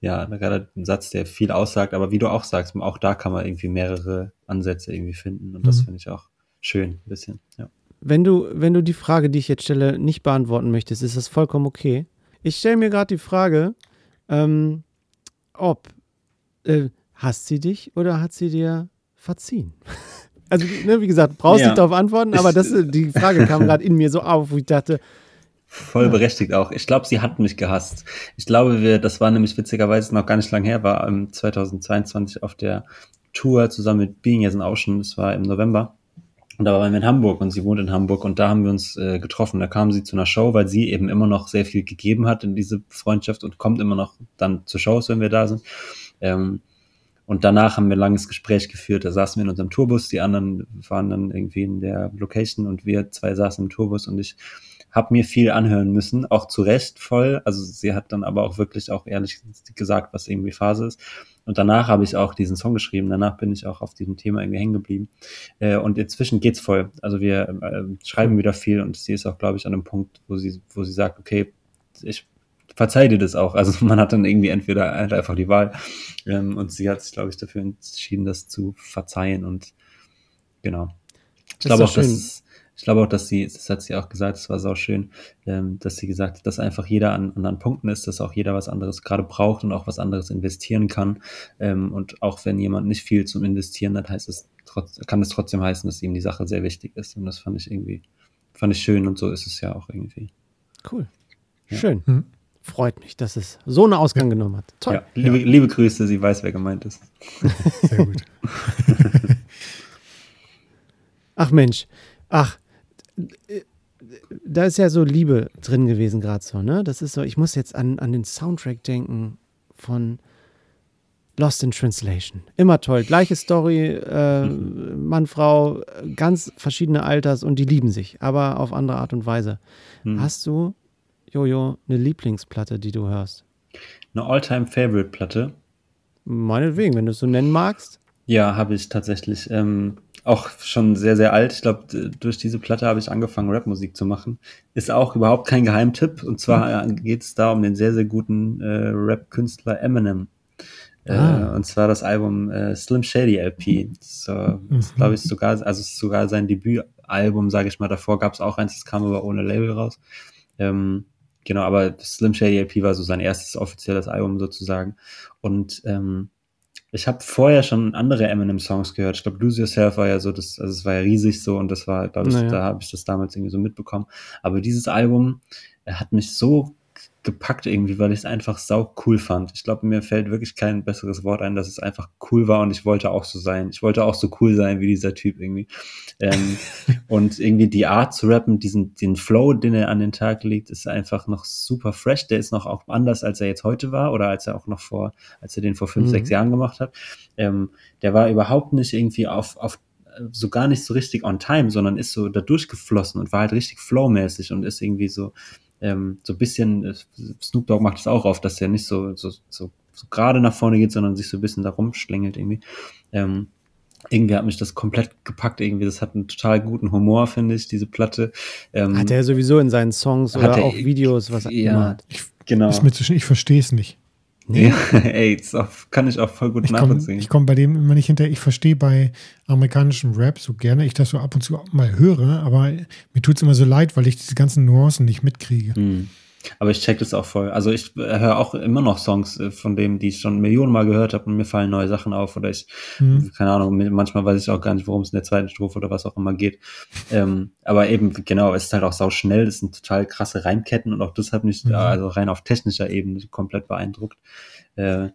ja, gerade ein Satz, der viel aussagt, aber wie du auch sagst, auch da kann man irgendwie mehrere Ansätze irgendwie finden und das mhm. finde ich auch schön, ein bisschen, ja. Wenn du, wenn du die Frage, die ich jetzt stelle, nicht beantworten möchtest, ist das vollkommen okay. Ich stelle mir gerade die Frage, ähm, ob äh, hasst sie dich oder hat sie dir verziehen? Also, ne, wie gesagt, brauchst ja. nicht darauf antworten, aber das, die Frage kam gerade in mir so auf, wo ich dachte. Voll berechtigt auch. Ich glaube, sie hat mich gehasst. Ich glaube, wir, das war nämlich witzigerweise noch gar nicht lang her, war im 2022 auf der Tour zusammen mit Being as an Ocean, das war im November. Und da waren wir in Hamburg und sie wohnt in Hamburg und da haben wir uns äh, getroffen. Da kam sie zu einer Show, weil sie eben immer noch sehr viel gegeben hat in diese Freundschaft und kommt immer noch dann zu Shows, wenn wir da sind. Ähm, und danach haben wir ein langes Gespräch geführt. Da saßen wir in unserem Tourbus, die anderen waren dann irgendwie in der Location und wir zwei saßen im Tourbus und ich habe mir viel anhören müssen, auch zu Recht voll. Also sie hat dann aber auch wirklich auch ehrlich gesagt, was irgendwie Phase ist. Und danach habe ich auch diesen Song geschrieben. Danach bin ich auch auf diesem Thema irgendwie hängen geblieben. Äh, und inzwischen geht's voll. Also wir äh, schreiben wieder viel und sie ist auch, glaube ich, an einem Punkt, wo sie, wo sie sagt, okay, ich verzeih dir das auch. Also man hat dann irgendwie entweder halt einfach die Wahl. Ähm, und sie hat sich, glaube ich, dafür entschieden, das zu verzeihen. Und genau. Ich glaube auch, dass ich glaube auch, dass sie, das hat sie auch gesagt, das war sau schön, ähm, dass sie gesagt hat, dass einfach jeder an anderen Punkten ist, dass auch jeder was anderes gerade braucht und auch was anderes investieren kann. Ähm, und auch wenn jemand nicht viel zum Investieren hat, heißt es trotz, kann es trotzdem heißen, dass ihm die Sache sehr wichtig ist. Und das fand ich irgendwie, fand ich schön und so ist es ja auch irgendwie. Cool. Ja. Schön. Hm. Freut mich, dass es so einen Ausgang genommen hat. Toll. Ja, liebe, liebe Grüße, sie weiß, wer gemeint ist. Sehr gut. Ach Mensch. Ach, da ist ja so Liebe drin gewesen gerade so, ne? Das ist so, ich muss jetzt an, an den Soundtrack denken von Lost in Translation. Immer toll. Gleiche Story, äh, mhm. Mann, Frau, ganz verschiedene Alters und die lieben sich, aber auf andere Art und Weise. Mhm. Hast du, Jojo, eine Lieblingsplatte, die du hörst? Eine All-Time-Favorite-Platte? Meinetwegen, wenn du es so nennen magst. Ja, habe ich tatsächlich. Ähm, auch schon sehr, sehr alt. Ich glaube, durch diese Platte habe ich angefangen, Rapmusik zu machen. Ist auch überhaupt kein Geheimtipp. Und zwar mhm. geht es da um den sehr, sehr guten äh, Rap-Künstler Eminem. Äh, ah. und zwar das Album äh, Slim Shady LP. Das äh, mhm. glaube ich, sogar, also ist sogar sein Debütalbum, sage ich mal. Davor gab es auch eins, das kam aber ohne Label raus. Ähm, genau, aber Slim Shady LP war so sein erstes offizielles Album sozusagen. Und ähm, ich habe vorher schon andere Eminem-Songs gehört. Ich glaube, Lose Yourself war ja so, das, also es war ja riesig so und das war, glaube ich, naja. da habe ich das damals irgendwie so mitbekommen. Aber dieses Album hat mich so gepackt irgendwie, weil ich es einfach sau cool fand. Ich glaube, mir fällt wirklich kein besseres Wort ein, dass es einfach cool war und ich wollte auch so sein. Ich wollte auch so cool sein wie dieser Typ irgendwie. Ähm, und irgendwie die Art zu rappen, diesen, den Flow, den er an den Tag legt, ist einfach noch super fresh. Der ist noch auch anders, als er jetzt heute war oder als er auch noch vor, als er den vor fünf, mhm. sechs Jahren gemacht hat. Ähm, der war überhaupt nicht irgendwie auf, auf so gar nicht so richtig on time, sondern ist so da durchgeflossen und war halt richtig flowmäßig und ist irgendwie so, ähm, so ein bisschen, äh, Snoop Dogg macht es auch oft, dass er nicht so, so, so, so gerade nach vorne geht, sondern sich so ein bisschen da rumschlängelt irgendwie. Ähm, irgendwie hat mich das komplett gepackt irgendwie. Das hat einen total guten Humor, finde ich, diese Platte. Ähm, hat er sowieso in seinen Songs oder auch Videos, was er ja, immer hat. Ich, genau. Ist mir zwischen, ich verstehe es nicht. Nee. Ja, ey, das kann ich auch voll gut ich nachvollziehen. Komm, ich komme bei dem immer nicht hinter. Ich verstehe bei amerikanischem Rap, so gerne ich das so ab und zu mal höre, aber mir tut es immer so leid, weil ich diese ganzen Nuancen nicht mitkriege. Hm. Aber ich check das auch voll. Also ich höre auch immer noch Songs äh, von dem, die ich schon Millionen Mal gehört habe und mir fallen neue Sachen auf oder ich, mhm. keine Ahnung, manchmal weiß ich auch gar nicht, worum es in der zweiten Strophe oder was auch immer geht. Ähm, aber eben, genau, es ist halt auch sau schnell, es sind total krasse Reimketten und auch das hat mich, mhm. also rein auf technischer Ebene komplett beeindruckt. Äh,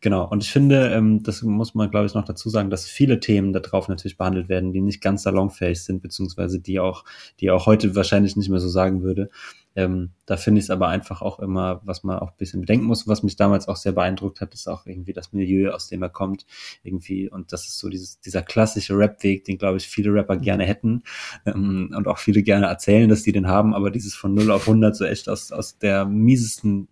Genau, und ich finde, ähm, das muss man, glaube ich, noch dazu sagen, dass viele Themen da drauf natürlich behandelt werden, die nicht ganz salonfähig sind, beziehungsweise die auch, die auch heute wahrscheinlich nicht mehr so sagen würde. Ähm, da finde ich es aber einfach auch immer, was man auch ein bisschen bedenken muss, was mich damals auch sehr beeindruckt hat, ist auch irgendwie das Milieu, aus dem er kommt, irgendwie, und das ist so dieses, dieser klassische Rap-Weg, den, glaube ich, viele Rapper gerne hätten ähm, und auch viele gerne erzählen, dass die den haben, aber dieses von 0 auf 100 so echt aus, aus der miesesten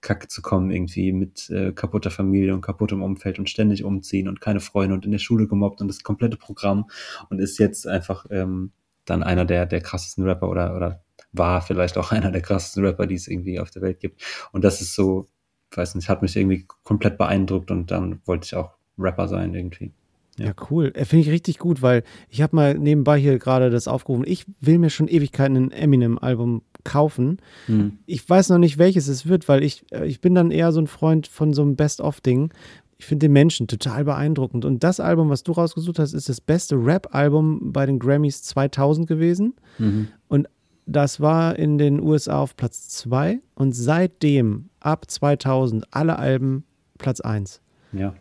Kacke zu kommen, irgendwie mit äh, kaputter Familie und kaputtem Umfeld und ständig umziehen und keine Freunde und in der Schule gemobbt und das komplette Programm und ist jetzt einfach ähm, dann einer der, der krassesten Rapper oder, oder war vielleicht auch einer der krassesten Rapper, die es irgendwie auf der Welt gibt. Und das ist so, weiß nicht, hat mich irgendwie komplett beeindruckt und dann wollte ich auch Rapper sein irgendwie. Ja, ja cool. Äh, finde ich richtig gut, weil ich habe mal nebenbei hier gerade das aufgerufen. Ich will mir schon Ewigkeiten ein Eminem-Album kaufen. Hm. Ich weiß noch nicht, welches es wird, weil ich, äh, ich bin dann eher so ein Freund von so einem Best-of-Ding. Ich finde den Menschen total beeindruckend. Und das Album, was du rausgesucht hast, ist das beste Rap-Album bei den Grammys 2000 gewesen. Mhm. Und das war in den USA auf Platz 2 und seitdem ab 2000 alle Alben Platz 1. Ja.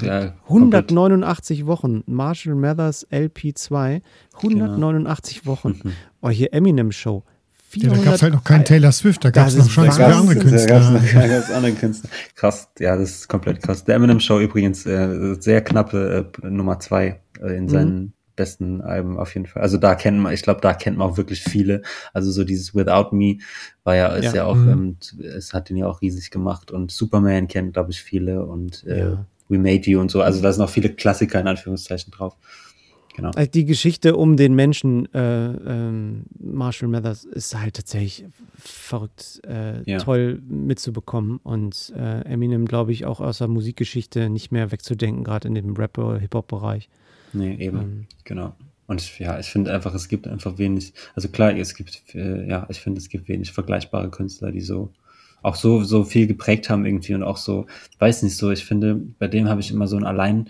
ja 189 Wochen. Marshall Mathers LP2. 189 genau. Wochen. Mhm. Oh, hier Eminem Show. Ja, da gab es halt noch keinen Taylor Swift, da gab es noch schon zwei andere Künstler. Da gab es andere Künstler. Krass, ja, das ist komplett krass. Der Eminem Show übrigens äh, sehr knappe äh, Nummer zwei äh, in mhm. Besten Alben auf jeden Fall. Also da kennt man, ich glaube, da kennt man auch wirklich viele. Also so dieses Without Me war ja, ist ja, ja auch, mhm. ähm, es hat ihn ja auch riesig gemacht und Superman kennt, glaube ich, viele und äh, ja. We Made You und so. Also da sind noch viele Klassiker in Anführungszeichen drauf. Genau. Also die Geschichte um den Menschen äh, ähm, Marshall Mathers ist halt tatsächlich verrückt äh, ja. toll mitzubekommen und äh, Eminem, glaube ich, auch aus der Musikgeschichte nicht mehr wegzudenken, gerade in dem Rap-Hip-Hop-Bereich. Nee, eben, ähm, genau. Und ich, ja, ich finde einfach, es gibt einfach wenig, also klar, es gibt, äh, ja, ich finde, es gibt wenig vergleichbare Künstler, die so auch so, so viel geprägt haben irgendwie und auch so, weiß nicht so, ich finde, bei dem habe ich immer so ein Allein,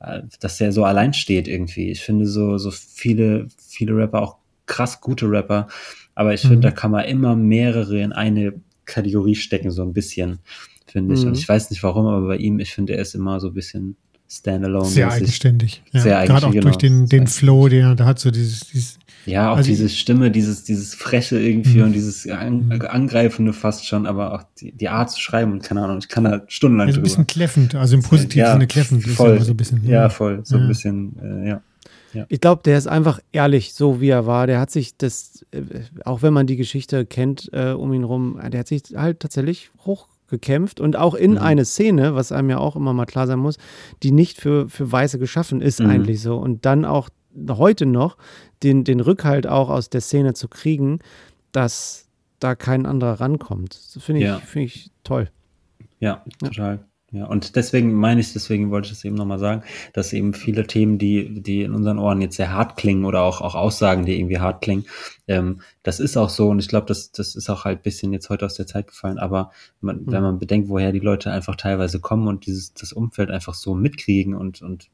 äh, dass der so allein steht irgendwie. Ich finde so, so viele, viele Rapper, auch krass gute Rapper, aber ich mhm. finde, da kann man immer mehrere in eine Kategorie stecken, so ein bisschen, finde ich. Mhm. Und ich weiß nicht warum, aber bei ihm, ich finde, er ist immer so ein bisschen standalone. Sehr eigenständig. Ja. Sehr eigenständig. Gerade auch genau. durch den, den Flow, den er da hat, so dieses, dieses Ja, auch Also diese Stimme, dieses, dieses Freche irgendwie und dieses An Angreifende fast schon, aber auch die, die Art zu schreiben und keine Ahnung, ich kann da stundenlang Also ein bisschen kläffend, also im positiven Ja, Sinne kläffend. voll. immer so ein bisschen, Ja, voll, so Ja. ein bisschen, äh, ja. Ich glaube, der ist einfach ehrlich, so wie er war. Der hat sich das, äh, auch wenn man die Geschichte kennt äh, um ihn rum, der hat sich halt tatsächlich hochgekämpft und auch in Mhm. eine Szene, was einem ja auch immer mal klar sein muss, die nicht für, für Weiße geschaffen ist Mhm. eigentlich so. Und dann auch heute noch den, den Rückhalt auch aus der Szene zu kriegen, dass da kein anderer rankommt. Das finde ich, Ja. finde ich toll. Ja, total. Ja, und deswegen meine ich, deswegen wollte ich das eben nochmal sagen, dass eben viele Themen, die, die in unseren Ohren jetzt sehr hart klingen oder auch, auch Aussagen, die irgendwie hart klingen, ähm, das ist auch so und ich glaube, das, das ist auch halt ein bisschen jetzt heute aus der Zeit gefallen, aber man, wenn man bedenkt, woher die Leute einfach teilweise kommen und dieses, das Umfeld einfach so mitkriegen und, und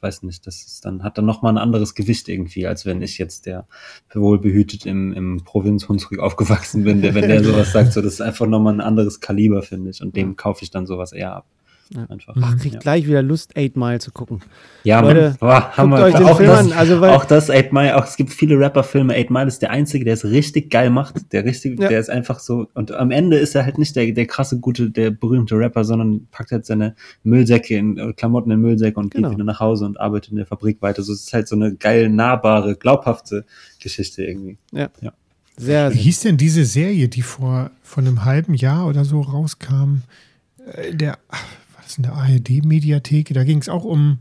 weiß nicht, das ist dann, hat dann nochmal ein anderes Gewicht irgendwie, als wenn ich jetzt der wohlbehütet im, im Provinz Hunsrück aufgewachsen bin, der, wenn der sowas sagt, so, das ist einfach nochmal ein anderes Kaliber, finde ich, und dem kaufe ich dann sowas eher ab. Ja. Einfach. Ach, kriegt ja. gleich wieder Lust, Eight Mile zu gucken. Ja, Leute, Mann. Boah, haben guckt wir euch den auch Film das, an, also weil- auch das Eight Mile, auch es gibt viele Rapper-Filme. Eight Mile ist der einzige, der es richtig geil macht. Der richtig, Ja. der ist einfach so. Und am Ende ist er halt nicht der, der krasse, gute, der berühmte Rapper, sondern packt halt seine Müllsäcke in äh, Klamotten in Müllsäcke und Genau. geht wieder nach Hause und arbeitet in der Fabrik weiter. So es ist halt so eine geil, nahbare, glaubhafte Geschichte irgendwie. Ja. Ja. Sehr, Wie sehr. hieß denn diese Serie, die vor, vor einem halben Jahr oder so rauskam? Äh, Der, das in der ARD-Mediathek? Da ging es auch um,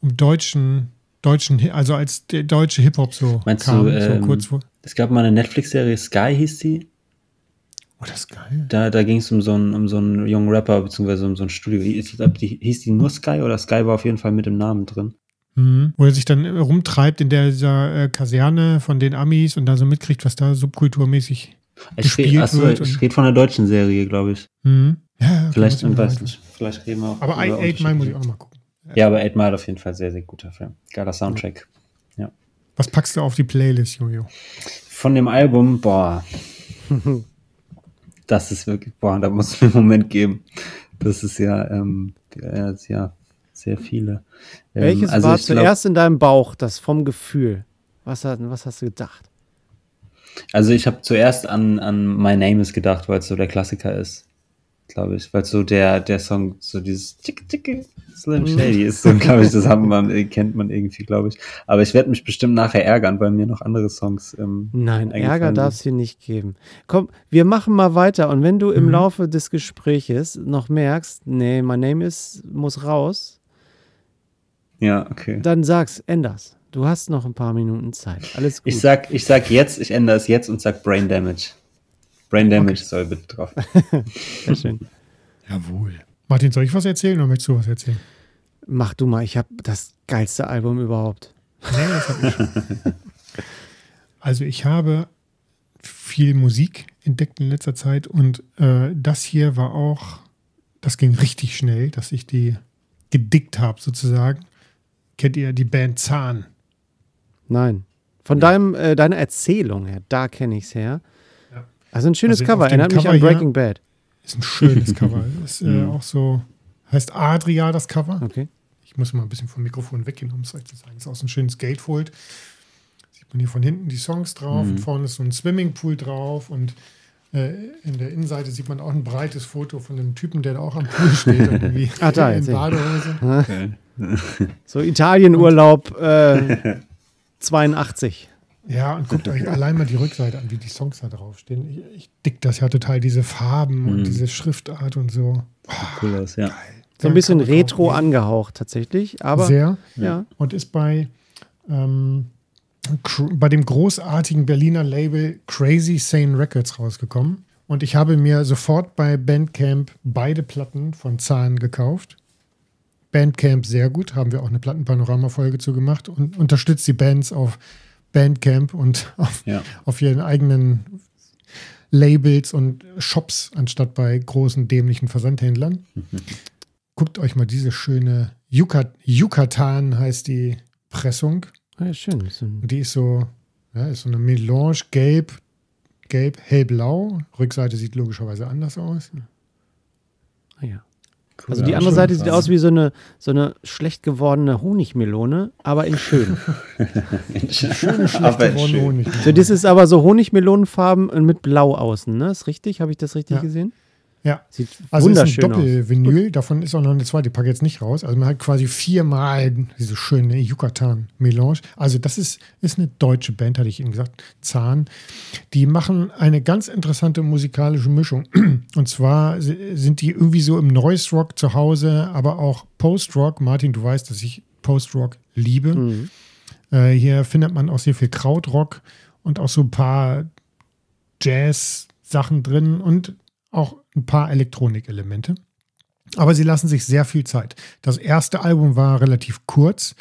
um deutschen, deutschen, also als der deutsche Hip-Hop so Meinst kam, du, ähm, so kurz vor. Es gab mal eine Netflix-Serie, Sky hieß die. Oh, das ist geil. Da, da ging es um so einen, um so einen jungen Rapper, beziehungsweise um so ein Studio. Ich glaub, die, hieß die nur Sky oder Sky war auf jeden Fall mit dem Namen drin. Mhm. Wo er sich dann rumtreibt in der, dieser äh, Kaserne von den Amis und da so mitkriegt, was da subkulturmäßig. Ich Gespielt rede, achso, wird ich rede von der deutschen Serie, glaube ich. Mhm. Ja, Vielleicht, ich weiß nicht. Vielleicht reden wir auch. Aber über Eight Mile muss ich auch noch mal gucken. Ja, aber Eight Mile auf jeden Fall sehr, sehr guter Film. Geiler Soundtrack. Was packst du auf die Playlist, Jojo? Von dem Album, boah. das ist wirklich, boah, da muss es mir einen Moment geben. Das ist ja, ähm, ja, ist ja sehr viele. Ähm, Welches also war ich glaub- zuerst in deinem Bauch, das vom Gefühl? Was, hat, was hast du gedacht? Also ich habe zuerst an, an My Name is gedacht, weil es so der Klassiker ist, glaube ich. Weil so der, der Song, so dieses Tschicke, Tschicke, Slim Shady ist so, glaube ich, das haben man, äh, kennt man irgendwie, glaube ich. Aber ich werde mich bestimmt nachher ärgern, weil mir noch andere Songs ähm, Nein, Ärger darf es hier nicht geben. Komm, wir machen mal weiter. Und wenn du im Mhm. Laufe des Gespräches noch merkst, nee, my name is, muss raus, Ja, okay. dann sag's, änder's. Du hast noch ein paar Minuten Zeit. Alles gut. Ich sag, ich sag jetzt, ich ändere es jetzt und sag Brain Damage. Brain Damage soll bitte drauf. Sehr schön. Jawohl. Martin, soll ich was erzählen oder möchtest du was erzählen? Mach du mal, ich habe das geilste Album überhaupt. Nee, das hab ich. Also ich habe viel Musik entdeckt in letzter Zeit und äh, das hier war auch, das ging richtig schnell, dass ich die gedickt habe sozusagen. Kennt ihr die Band Zahn? Nein. Von deinem, äh, deiner Erzählung her, da kenne ich es her. Ja. Also ein schönes Also Cover, erinnert mich Cover an hier- Breaking Bad. Ist ein schönes Cover. Ist äh, Mhm. auch so, heißt Adria das Cover. Okay. Ich muss mal ein bisschen vom Mikrofon weggehen, um es euch zu sagen. Ist auch so ein schönes Gatefold. Sieht man hier von hinten die Songs drauf Mhm. und vorne ist so ein Swimmingpool drauf und äh, in der Innenseite sieht man auch ein breites Foto von einem Typen, der da auch am Pool steht. Irgendwie Ah, da, in. Badehose. Okay. So Italienurlaub äh, 82. Ja, und guckt euch allein mal die Rückseite an, wie die Songs da draufstehen. Ich, ich dick das ja total, diese Farben Mhm. und diese Schriftart und so. Cool aus, ja. So ein bisschen retro angehaucht tatsächlich, aber Sehr. ja. und ist bei, ähm, bei dem großartigen Berliner Label Crazy Sane Records rausgekommen. Und ich habe mir sofort bei Bandcamp beide Platten von Zahn gekauft. Bandcamp sehr gut, haben wir auch eine Plattenpanorama-Folge zu gemacht und unterstützt die Bands auf Bandcamp und auf, Ja. auf ihren eigenen Labels und Shops, anstatt bei großen dämlichen Versandhändlern. Guckt euch mal diese schöne Yucat Yucatan heißt die Pressung. ja schön. Die ist so, ja, ist so eine Melange gelb, gelb, hellblau. Rückseite sieht logischerweise anders aus. Ah, ja. Also die andere Seite sieht aus wie so eine, so eine schlecht gewordene Honigmelone, aber in schön. in schön schlecht gewordene Honigmelone. So, das ist aber so Honigmelonenfarben mit Blau außen, ne? Ist richtig? Habe ich das richtig ja. gesehen? Ja. Sieht also wunderschön ist ein Doppelvinyl, davon ist auch noch eine zweite, die packe jetzt nicht raus. Also man hat quasi viermal diese schöne Yucatan-Melange. Also das ist, ist eine deutsche Band, hatte ich Ihnen gesagt, Zahn. Die machen eine ganz interessante musikalische Mischung. Und zwar sind die irgendwie so im Noise Rock zu Hause, aber auch Post-Rock. Martin, du weißt, dass ich Post-Rock liebe. Mhm. Äh, hier findet man auch sehr viel Krautrock und auch so ein paar Jazz-Sachen drin und auch ein paar Elektronikelemente. Aber sie lassen sich sehr viel Zeit. Das erste Album war relativ kurz.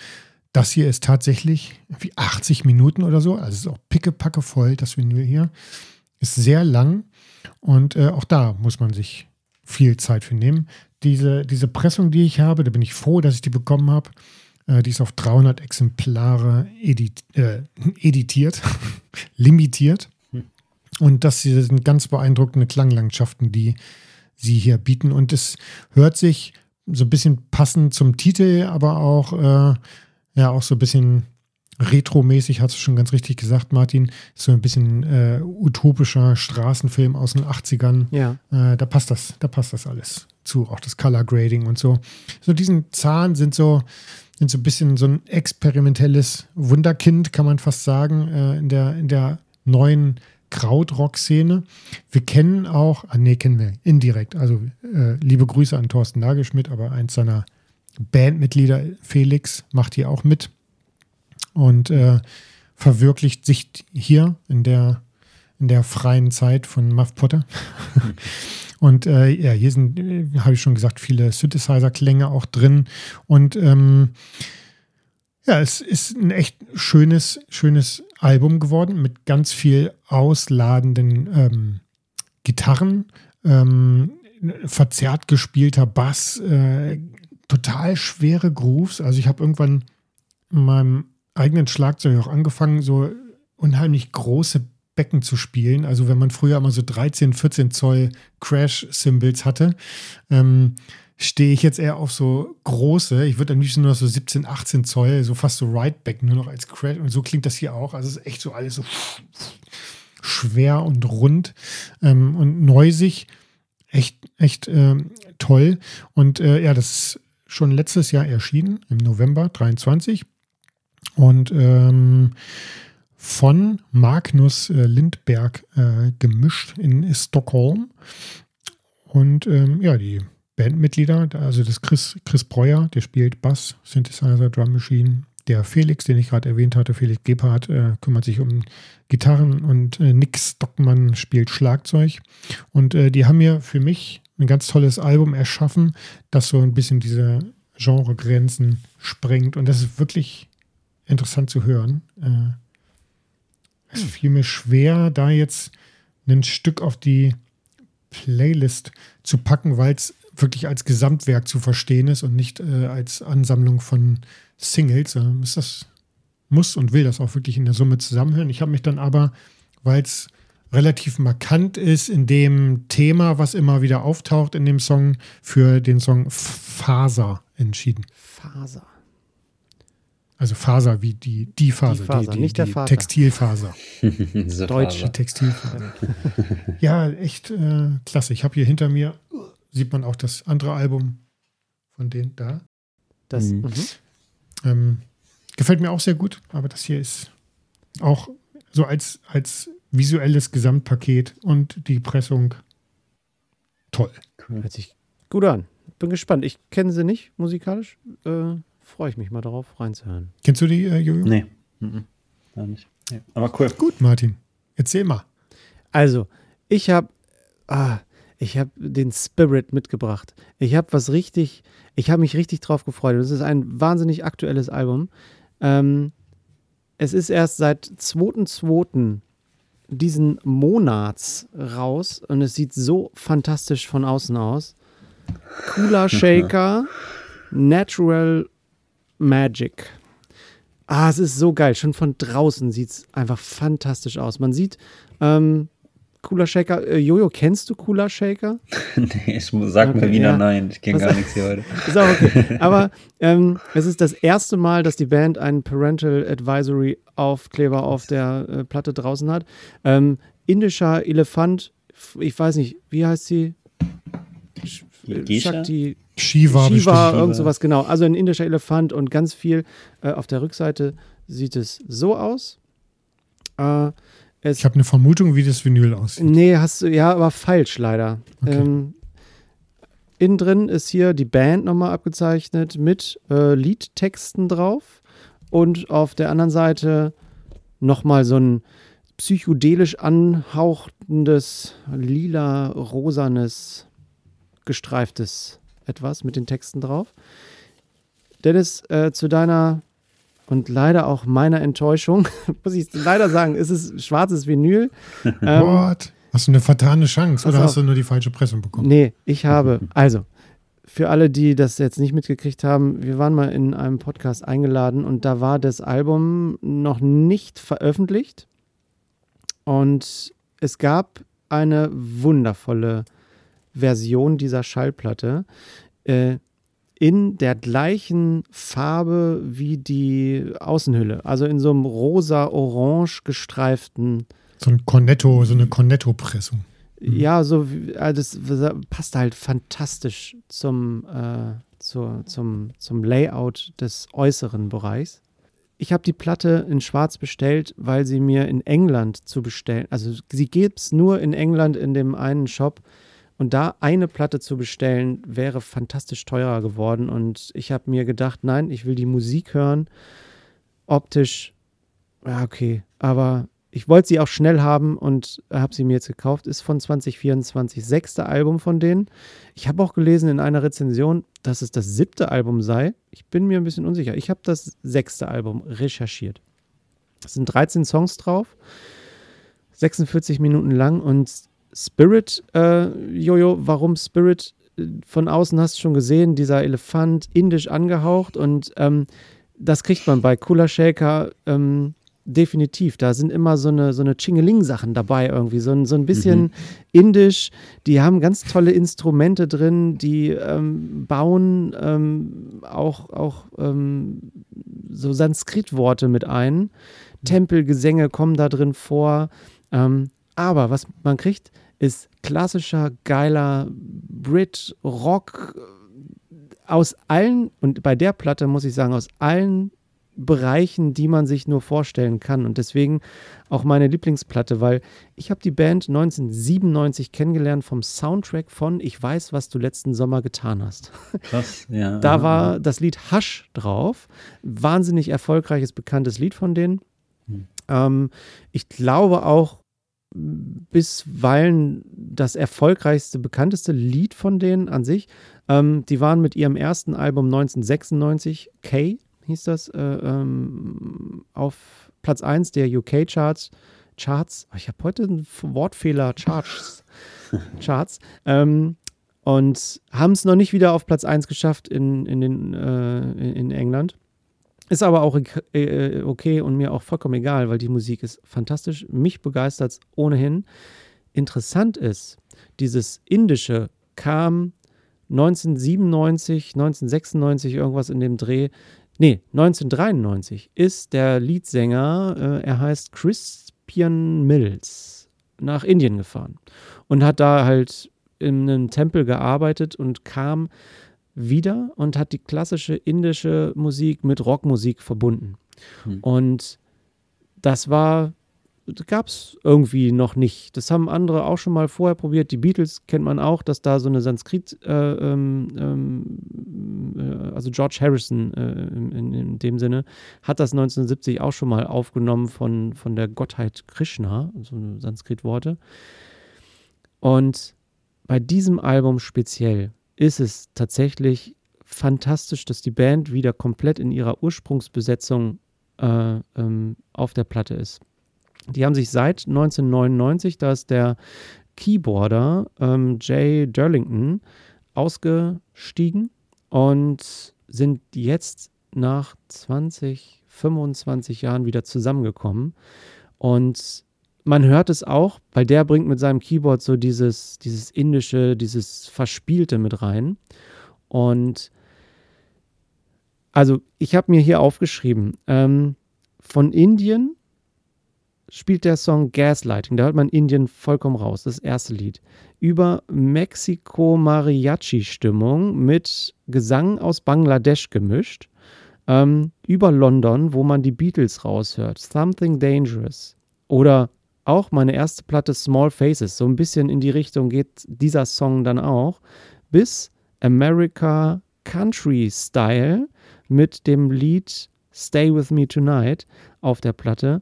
Das hier ist tatsächlich wie 80 Minuten oder so. Also es ist auch pickepacke voll, das Vinyl hier. Ist sehr lang und äh, auch da muss man sich viel Zeit für nehmen. Diese, diese Pressung, die ich habe, da bin ich froh, dass ich die bekommen habe. Äh, die ist auf 300 Exemplare edit, äh, editiert, limitiert. Und das hier sind ganz beeindruckende Klanglandschaften, die sie hier bieten. Und es hört sich so ein bisschen passend zum Titel, aber auch, äh, ja, auch so ein bisschen retromäßig, hast du schon ganz richtig gesagt, Martin. So ein bisschen äh, utopischer Straßenfilm aus den 80ern. Ja. Äh, da passt das, da passt das alles zu, auch das Color Grading und so. So diesen Zahn sind so, sind so ein bisschen so ein experimentelles Wunderkind, kann man fast sagen, äh, in der, in der neuen Krautrock-Szene. Wir kennen auch, ah nee, kennen wir indirekt. Also äh, liebe Grüße an Thorsten Nagelschmidt, aber eins seiner Bandmitglieder, Felix, macht hier auch mit und äh, verwirklicht sich hier in der, in der freien Zeit von Muff Potter. und äh, ja, hier sind, äh, habe ich schon gesagt, viele Synthesizer-Klänge auch drin. Und ähm, ja, es ist ein echt schönes, schönes Album geworden mit ganz viel ausladenden ähm, Gitarren, ähm, verzerrt gespielter Bass, äh, total schwere Grooves. Also ich habe irgendwann in meinem eigenen Schlagzeug auch angefangen, so unheimlich große Becken zu spielen. Also wenn man früher immer so 13, 14 Zoll Crash-Cymbals hatte, ähm, stehe ich jetzt eher auf so große, ich würde am liebsten nur noch so 17, 18 Zoll, so fast so Rideback, nur noch als Crash. Und so klingt das hier auch. Also es ist echt so alles so schwer und rund ähm, und neusig. Echt, echt ähm, toll. Und äh, ja, das ist schon letztes Jahr erschienen, im November 23. Und ähm, von Magnus äh, Lindberg äh, gemischt in Stockholm. Und ähm, ja, die Bandmitglieder, also das Chris, Chris Breuer, der spielt Bass, Synthesizer, Drum Machine. Der Felix, den ich gerade erwähnt hatte, Felix Gebhardt, äh, kümmert sich um Gitarren und äh, Nick Stockmann spielt Schlagzeug. Und äh, die haben mir für mich ein ganz tolles Album erschaffen, das so ein bisschen diese Genregrenzen sprengt. Und das ist wirklich interessant zu hören. Äh, es fiel mir schwer, da jetzt ein Stück auf die Playlist zu packen, weil es wirklich als Gesamtwerk zu verstehen ist und nicht äh, als Ansammlung von Singles. Äh, ist das, muss und will das auch wirklich in der Summe zusammenhören. Ich habe mich dann aber, weil es relativ markant ist in dem Thema, was immer wieder auftaucht in dem Song, für den Song Faser entschieden. Faser. Also Faser wie die, die Faser, die, Faser, die, die, nicht der Vater. Textilfaser. Deutsche Textilfaser. ja, echt äh, klasse. Ich habe hier hinter mir sieht man auch das andere Album von denen da. Das mhm. mhm. ähm, gefällt mir auch sehr gut, aber das hier ist auch so als, als visuelles Gesamtpaket und die Pressung toll. Cool. Hört sich gut an. Bin gespannt. Ich kenne sie nicht musikalisch. Äh, Freue ich mich mal darauf, reinzuhören. Kennst du die, äh, Jojo? Nee. Mhm. Gar nicht. Nee. Aber cool. Gut, Martin. Erzähl mal. Also, ich habe. Ah, ich habe den Spirit mitgebracht. Ich habe was richtig, ich habe mich richtig drauf gefreut. Es ist ein wahnsinnig aktuelles Album. Ähm, es ist erst seit 2.2. diesen Monats raus und es sieht so fantastisch von außen aus. Cooler Shaker, Natural Magic. Ah, es ist so geil. Schon von draußen sieht es einfach fantastisch aus. Man sieht ähm, Cooler Shaker. Äh, Jojo, kennst du Cooler Shaker? nee, ich muss, sag Okay, mir wieder ja. nein. Ich kenne gar nichts hier heute. Ist auch okay. Aber ähm, es ist das erste Mal, dass die Band einen Parental Advisory Aufkleber auf der äh, Platte draußen hat. Ähm, indischer Elefant, ich weiß nicht, wie heißt sie? Sh- äh? Shakti, Shiva, Shiva, irgend sowas, genau. Also ein indischer Elefant und ganz viel. Äh, auf der Rückseite sieht es so aus. Äh, es Ich habe eine Vermutung, wie das Vinyl aussieht. Nee, hast du, ja, aber falsch leider. Okay. Ähm, innen drin ist hier die Band nochmal abgezeichnet mit äh, Liedtexten drauf und auf der anderen Seite nochmal so ein psychedelisch anhauchtendes, lila-rosanes, gestreiftes etwas mit den Texten drauf. Dennis, äh, zu deiner und leider auch meiner Enttäuschung, muss ich leider sagen, ist es schwarzes Vinyl. Ähm, What? Hast du eine vertane Chance oder auf. hast du nur die falsche Pressung bekommen? Nee, ich habe, also, für alle, die das jetzt nicht mitgekriegt haben, wir waren mal in einem Podcast eingeladen und da war das Album noch nicht veröffentlicht. Und es gab eine wundervolle Version dieser Schallplatte äh, in der gleichen Farbe wie die Außenhülle. Also in so einem rosa-orange gestreiften So ein Cornetto, so eine Cornetto-Pressung. ja, so äh, das passt halt fantastisch zum, äh, zur, zum, zum Layout des äußeren Bereichs. Ich habe die Platte in Schwarz bestellt, weil sie mir in England zu bestellen, also sie gibt es nur in England in dem einen Shop und da eine Platte zu bestellen wäre fantastisch teurer geworden und ich habe mir gedacht, nein, ich will die Musik hören, optisch, ja okay, aber ich wollte sie auch schnell haben und habe sie mir jetzt gekauft. Ist von 2024, sechste Album von denen. Ich habe auch gelesen in einer Rezension, dass es das siebte Album sei. Ich bin mir ein bisschen unsicher. Ich habe das sechste Album recherchiert. Es sind 13 Songs drauf, 46 Minuten lang und Spirit, äh, Jojo, warum Spirit? Äh, Von außen hast du schon gesehen, dieser Elefant, indisch angehaucht und ähm, das kriegt man bei Cooler Shaker ähm, definitiv. Da sind immer so eine, so eine Chingeling-Sachen dabei irgendwie, so ein, so ein bisschen indisch. Die haben ganz tolle Instrumente drin, die ähm, bauen ähm, auch, auch ähm, so Sanskrit-Worte mit ein. Tempelgesänge kommen da drin vor. Ähm, aber was man kriegt, ist klassischer, geiler Brit, Rock aus allen, und bei der Platte muss ich sagen, aus allen Bereichen, die man sich nur vorstellen kann. Und deswegen auch meine Lieblingsplatte, weil ich habe die Band 1997 kennengelernt vom Soundtrack von Ich weiß, was du letzten Sommer getan hast. Krass, ja. Da war das Lied Hush drauf. Wahnsinnig erfolgreiches, bekanntes Lied von denen. Hm. Ähm, ich glaube auch bisweilen das erfolgreichste, bekannteste Lied von denen an sich. Ähm, die waren mit ihrem ersten Album 1996, K hieß das, äh, ähm, auf Platz 1 der UK-Charts. Charts, ich habe heute einen Wortfehler, Charts. Charts. Ähm, und haben es noch nicht wieder auf Platz 1 geschafft in, in, den, äh, in, in England. Ist aber auch äh, okay und mir auch vollkommen egal, weil die Musik ist fantastisch. Mich begeistert es ohnehin. Interessant ist, dieses Indische kam 1997, 1996, irgendwas in dem Dreh. Nee, 1993 ist der Leadsänger, äh, er heißt Crispian Mills, nach Indien gefahren und hat da halt in einem Tempel gearbeitet und kam wieder und hat die klassische indische Musik mit Rockmusik verbunden. Hm. Und das war, gab es irgendwie noch nicht. Das haben andere auch schon mal vorher probiert. Die Beatles kennt man auch, dass da so eine Sanskrit, äh, ähm, ähm, äh, also George Harrison äh, in, in dem Sinne, hat das 1970 auch schon mal aufgenommen von, von der Gottheit Krishna, so Sanskrit-Worte. Und bei diesem Album speziell ist es tatsächlich fantastisch, dass die Band wieder komplett in ihrer Ursprungsbesetzung äh, ähm, auf der Platte ist. Die haben sich seit 1999, da ist der Keyboarder ähm, Jay Durlington ausgestiegen und sind jetzt nach 20, 25 Jahren wieder zusammengekommen. Und man hört es auch, weil der bringt mit seinem Keyboard so dieses, dieses indische, dieses Verspielte mit rein. Und also ich habe mir hier aufgeschrieben, ähm, von Indien spielt der Song Gaslighting. Da hört man Indien vollkommen raus, das erste Lied. Über Mexiko-Mariachi-Stimmung mit Gesang aus Bangladesch gemischt. Ähm, über London, wo man die Beatles raushört. Something Dangerous. Oder auch meine erste Platte Small Faces. So ein bisschen in die Richtung geht dieser Song dann auch. Bis America Country Style mit dem Lied Stay With Me Tonight auf der Platte.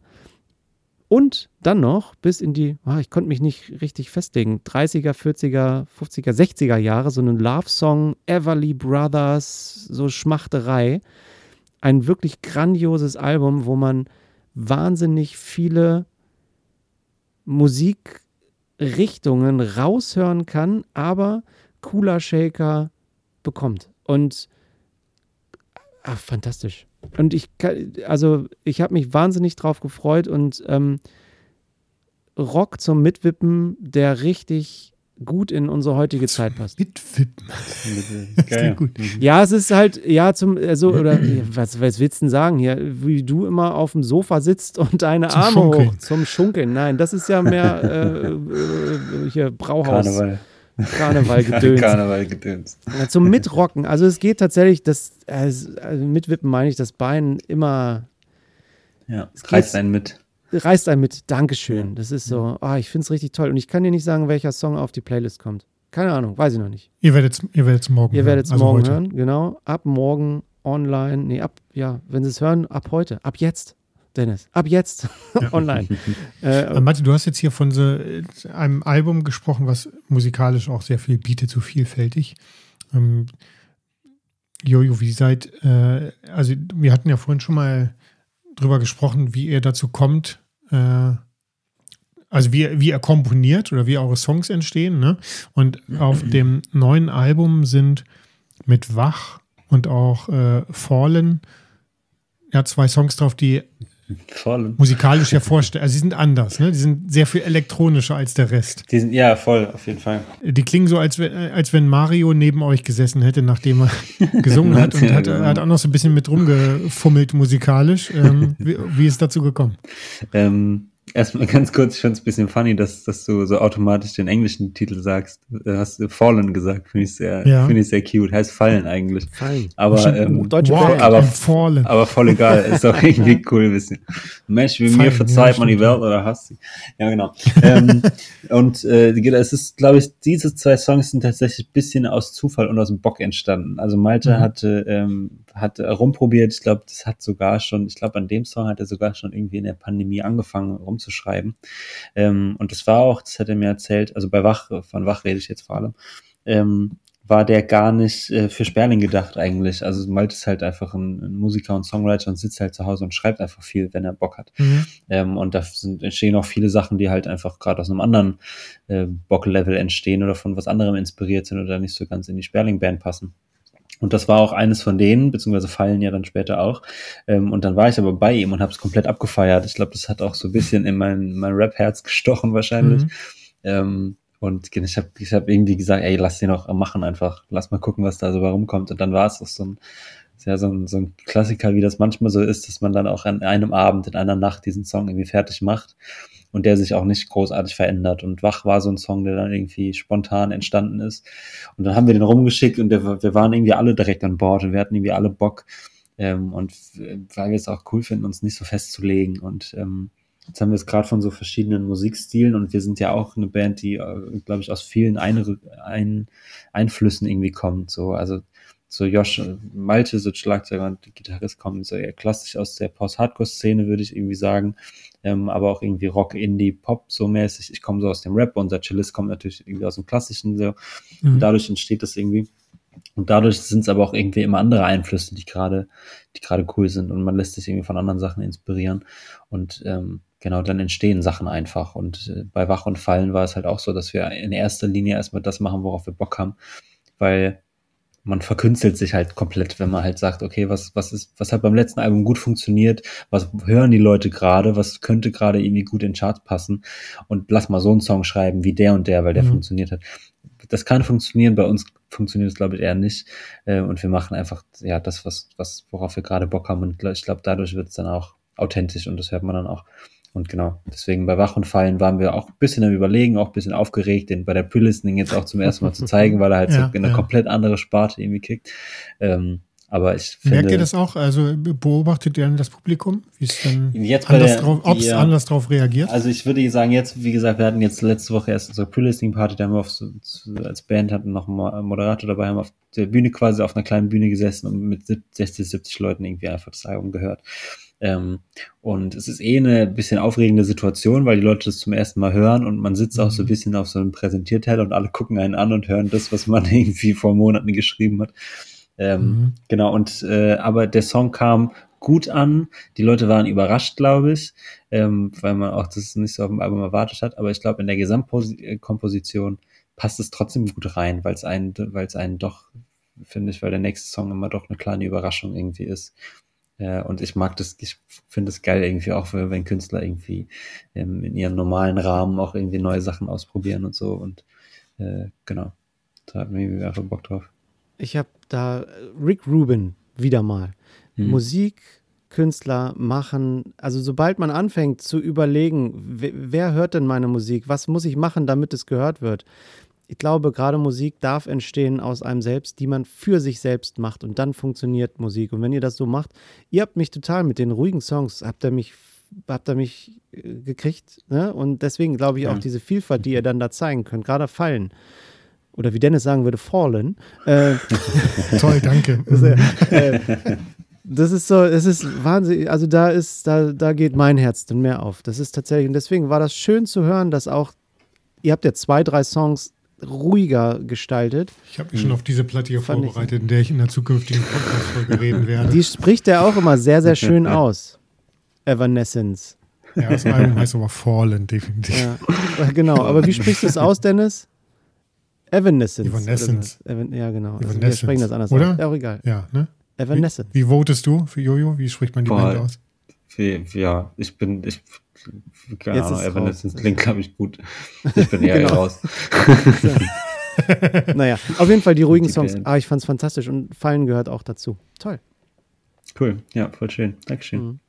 Und dann noch bis in die, oh, ich konnte mich nicht richtig festlegen, 30er, 40er, 50er, 60er Jahre, so einen Love-Song, Everly Brothers, so Schmachterei. Ein wirklich grandioses Album, wo man wahnsinnig viele Musikrichtungen raushören kann, aber cooler Shaker bekommt. Und ach, fantastisch. Und ich also ich habe mich wahnsinnig drauf gefreut und ähm, Rock zum Mitwippen, der richtig gut in unsere heutige Zeit passt. Mitwippen. Geil. gut. Ja, es ist halt, ja, zum, also, oder was, was willst du denn sagen hier? Wie du immer auf dem Sofa sitzt und deine zum Arme Schunkeln. hoch zum Schunkeln. Nein, das ist ja mehr äh, äh, hier Brauhaus. Karneval. Karnevalgedöns. Karnevalgedöns. Ja, zum Mitrocken. Also es geht tatsächlich, das, also mitwippen meine ich, das Bein immer. Ja, es reißt einen mit. Reißt einen mit. Dankeschön. Das ist so, oh, ich finde es richtig toll. Und ich kann dir nicht sagen, welcher Song auf die Playlist kommt. Keine Ahnung, weiß ich noch nicht. Ihr werdet es ihr werdet's morgen Ihr werdet es also morgen heute. hören, genau. Ab morgen online. Nee, ab, ja, wenn Sie es hören, ab heute. Ab jetzt. Dennis. Ab jetzt ja. online. äh, Mathe, du hast jetzt hier von so äh, einem Album gesprochen, was musikalisch auch sehr viel bietet, so vielfältig. Ähm, Jojo, wie seid, äh, also wir hatten ja vorhin schon mal drüber gesprochen, wie ihr dazu kommt, äh, also wie, wie er komponiert oder wie eure Songs entstehen. Ne? Und auf dem neuen Album sind mit Wach und auch äh, Fallen ja zwei Songs drauf, die Voll. musikalisch ja vorstellen. Also sie sind anders, ne? Die sind sehr viel elektronischer als der Rest. Die sind, ja, voll, auf jeden Fall. Die klingen so, als wenn, als wenn Mario neben euch gesessen hätte, nachdem er gesungen hat und hat, hat auch noch so ein bisschen mit rumgefummelt musikalisch. Ähm, wie, wie ist dazu gekommen? Ähm, Erstmal ganz kurz, ich finde es ein bisschen funny, dass, dass du so automatisch den englischen Titel sagst. Du hast Fallen gesagt, finde ich, sehr, ja. find ich sehr cute. Heißt Fallen eigentlich. Fallen. Aber, ähm, Deutsche wow, aber, fallen. aber voll egal. Ist auch irgendwie cool ein bisschen. Mensch, wie mir verzeiht ja, man die Welt oder hasst sie. Ja, genau. ähm, und äh, es ist, glaube ich, diese zwei Songs sind tatsächlich ein bisschen aus Zufall und aus dem Bock entstanden. Also Malte mhm. hatte, ähm, hat rumprobiert. Ich glaube, das hat sogar schon, ich glaube, an dem Song hat er sogar schon irgendwie in der Pandemie angefangen rumzuschreiben. Ähm, und das war auch, das hat er mir erzählt, also bei Wach, von Wach rede ich jetzt vor allem, ähm, war der gar nicht äh, für Sperling gedacht eigentlich. Also Malte ist halt einfach ein, ein, Musiker und Songwriter und sitzt halt zu Hause und schreibt einfach viel, wenn er Bock hat. Mhm. Ähm, und da sind, entstehen auch viele Sachen, die halt einfach gerade aus einem anderen äh, Bock-Level entstehen oder von was anderem inspiriert sind oder nicht so ganz in die Sperling-Band passen. Und das war auch eines von denen, beziehungsweise fallen ja dann später auch. Ähm, und dann war ich aber bei ihm und habe es komplett abgefeiert. Ich glaube, das hat auch so ein bisschen in mein, mein Rap-Herz gestochen wahrscheinlich. Mhm. Ähm, und ich habe ich hab irgendwie gesagt, ey, lass den noch machen einfach. Lass mal gucken, was da so rumkommt. Und dann war es so ein, ja, so ein, so ein Klassiker, wie das manchmal so ist, dass man dann auch an einem Abend, in einer Nacht diesen Song irgendwie fertig macht und der sich auch nicht großartig verändert. Und Wach war so ein Song, der dann irgendwie spontan entstanden ist. Und dann haben wir den rumgeschickt und der, wir waren irgendwie alle direkt an Bord und wir hatten irgendwie alle Bock. Ähm, und weil wir es auch cool finden, uns nicht so festzulegen. Und ähm, jetzt haben wir es gerade von so verschiedenen Musikstilen und wir sind ja auch eine Band, die, äh, glaube ich, aus vielen Ein Ein Einflüssen irgendwie kommt. So, also so Josh Malte, so Schlagzeuger und Gitarrist kommen so eher klassisch aus der Post-Hardcore-Szene, würde ich irgendwie sagen ähm, aber auch irgendwie Rock, Indie, Pop so mäßig. Ich komme so aus dem Rap, unser Cellist kommt natürlich irgendwie aus dem Klassischen so. Mhm. Und dadurch entsteht das irgendwie. Und dadurch sind es aber auch irgendwie immer andere Einflüsse, die gerade, die gerade cool sind und man lässt sich irgendwie von anderen Sachen inspirieren und ähm, genau dann entstehen Sachen einfach. Und äh, bei Wach und Fallen war es halt auch so, dass wir in erster Linie erstmal das machen, worauf wir Bock haben, weil man verkünstelt sich halt komplett, wenn man halt sagt, okay, was, was ist, was hat beim letzten Album gut funktioniert, was hören die Leute gerade, was könnte gerade irgendwie gut in Charts passen und lass mal so einen Song schreiben wie der und der, weil der mhm. funktioniert hat. Das kann funktionieren, bei uns funktioniert es, glaube ich, eher nicht. Äh, und wir machen einfach, ja, das, was, was, worauf wir gerade Bock haben. Und ich glaube, dadurch wird es dann auch authentisch und das hört man dann auch. Und genau, deswegen bei Wach und Fallen waren wir auch ein bisschen am Überlegen, auch ein bisschen aufgeregt, den bei der Pre-Listening jetzt auch zum ersten Mal zu zeigen, weil er halt ja, so in eine ja. komplett andere Sparte irgendwie kickt. Ähm, aber ich finde, Merkt ihr das auch? Also beobachtet ihr das Publikum? Wie es dann jetzt anders der, drauf, ob es ja, anders drauf reagiert? Also ich würde sagen, jetzt, wie gesagt, wir hatten jetzt letzte Woche erst unsere Pre-Listening-Party, da haben wir auf als Band hatten noch einen Moderator dabei, haben auf der Bühne quasi auf einer kleinen Bühne gesessen und mit 60, 70 Leuten irgendwie einfach das Album gehört. Ähm, und es ist eh eine bisschen aufregende Situation, weil die Leute das zum ersten Mal hören und man sitzt auch so ein mhm. bisschen auf so einem Präsentierteil und alle gucken einen an und hören das, was man irgendwie vor Monaten geschrieben hat. Ähm, mhm. Genau, und äh, aber der Song kam gut an. Die Leute waren überrascht, glaube ich, ähm, weil man auch das nicht so auf dem Album erwartet hat. Aber ich glaube, in der Gesamtkomposition passt es trotzdem gut rein, weil es einen, weil es einen doch, finde ich, weil der nächste Song immer doch eine kleine Überraschung irgendwie ist. Ja, und ich mag das, ich finde es geil irgendwie auch, wenn Künstler irgendwie ähm, in ihrem normalen Rahmen auch irgendwie neue Sachen ausprobieren und so. Und äh, genau, da hat mir einfach Bock drauf. Ich habe da Rick Rubin wieder mal. Hm. Musik, Künstler machen, also sobald man anfängt zu überlegen, wer hört denn meine Musik, was muss ich machen, damit es gehört wird, ich glaube, gerade Musik darf entstehen aus einem selbst, die man für sich selbst macht und dann funktioniert Musik. Und wenn ihr das so macht, ihr habt mich total mit den ruhigen Songs, habt ihr mich, habt ihr mich äh, gekriegt. Ne? Und deswegen glaube ich auch diese Vielfalt, die ihr dann da zeigen könnt, gerade Fallen. Oder wie Dennis sagen würde, Fallen. Äh, Toll, danke. äh, das ist so, es ist wahnsinnig, also da ist, da, da geht mein Herz dann mehr auf. Das ist tatsächlich, und deswegen war das schön zu hören, dass auch, ihr habt ja zwei, drei Songs ruhiger gestaltet. Ich habe mich schon auf diese Platte hier Fand vorbereitet, in der ich in der zukünftigen Podcast-Folge reden werde. Die spricht er auch immer sehr, sehr schön aus. Evanescence. Ja, das Album heißt aber Fallen, definitiv. Ja, genau. Aber wie sprichst du es aus, Dennis? Evanescence. Evanescence. Evan, ja, genau. Also wir sprechen das anders Oder? aus. Ja, auch egal. Ja, ne? Evanescence. Wie, wie votest du für Jojo? Wie spricht man die Band aus? Wie, ja, ich bin, ich keine Jetzt Ahnung, Evanescence klingt, glaube ich, gut. Ich bin eher genau. raus. naja, auf jeden Fall die ruhigen die Songs. Band. Ah, ich fand es fantastisch und Fallen gehört auch dazu. Toll. Cool, ja, voll schön. Dankeschön. Mhm.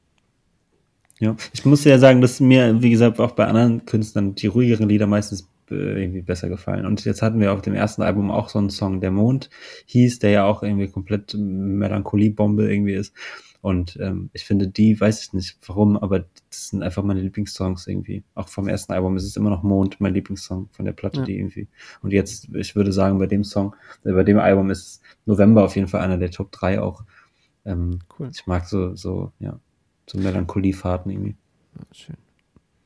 Ja, ich muss ja sagen, dass mir, wie gesagt, auch bei anderen Künstlern die ruhigeren Lieder meistens irgendwie besser gefallen. Und jetzt hatten wir auf dem ersten Album auch so einen Song, Der Mond hieß, der ja auch irgendwie komplett Melancholiebombe irgendwie ist. Und ähm, ich finde die, weiß ich nicht warum, aber das sind einfach meine Lieblingssongs irgendwie. Auch vom ersten Album ist es immer noch Mond, mein Lieblingssong von der Platte, ja. die irgendwie. Und jetzt, ich würde sagen, bei dem Song, äh, bei dem Album ist November auf jeden Fall einer der Top 3 auch. Ähm, cool. Ich mag so, so, ja, so Melancholiefahrten irgendwie. Ja, schön.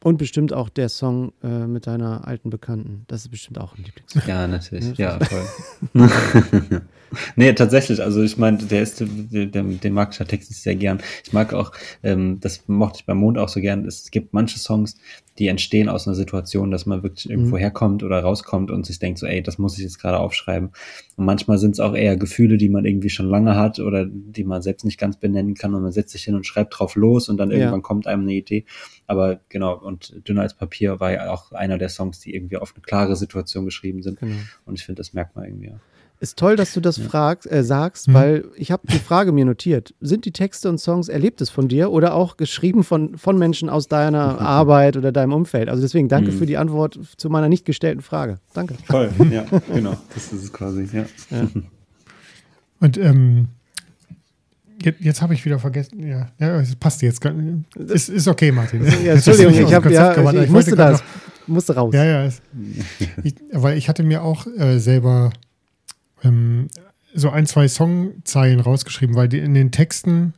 Und bestimmt auch der Song äh, mit deiner alten Bekannten. Das ist bestimmt auch ein Lieblingssong. Ja, natürlich. Ja, voll. nee, tatsächlich. Also ich meine, der ist, den, den mag ich ja textlich sehr gern. Ich mag auch, ähm, das mochte ich beim Mond auch so gern. Es gibt manche Songs, die entstehen aus einer Situation, dass man wirklich irgendwo mhm. herkommt oder rauskommt und sich denkt so, ey, das muss ich jetzt gerade aufschreiben. Und manchmal sind es auch eher Gefühle, die man irgendwie schon lange hat oder die man selbst nicht ganz benennen kann und man setzt sich hin und schreibt drauf los und dann irgendwann ja. kommt einem eine Idee. Aber genau, und Dünner als Papier war ja auch einer der Songs, die irgendwie auf eine klare Situation geschrieben sind. Genau. Und ich finde, das merkt man irgendwie auch. Ist toll, dass du das ja. fragst, äh, sagst, mhm. weil ich habe die Frage mir notiert. Sind die Texte und Songs Erlebtes von dir oder auch geschrieben von, von Menschen aus deiner Arbeit oder deinem Umfeld? Also deswegen danke mhm. für die Antwort zu meiner nicht gestellten Frage. Danke. Toll, ja, genau. Das ist es quasi, ja. ja. Und ähm, jetzt, jetzt habe ich wieder vergessen, ja, ja es passt jetzt. Ist, ist okay, Martin. Ja, Entschuldigung, ich, hab, ja, ich, ich musste das, musste raus. Ja, ja. Es, ich, weil ich hatte mir auch äh, selber ähm, so ein, zwei Songzeilen rausgeschrieben, weil die in den Texten,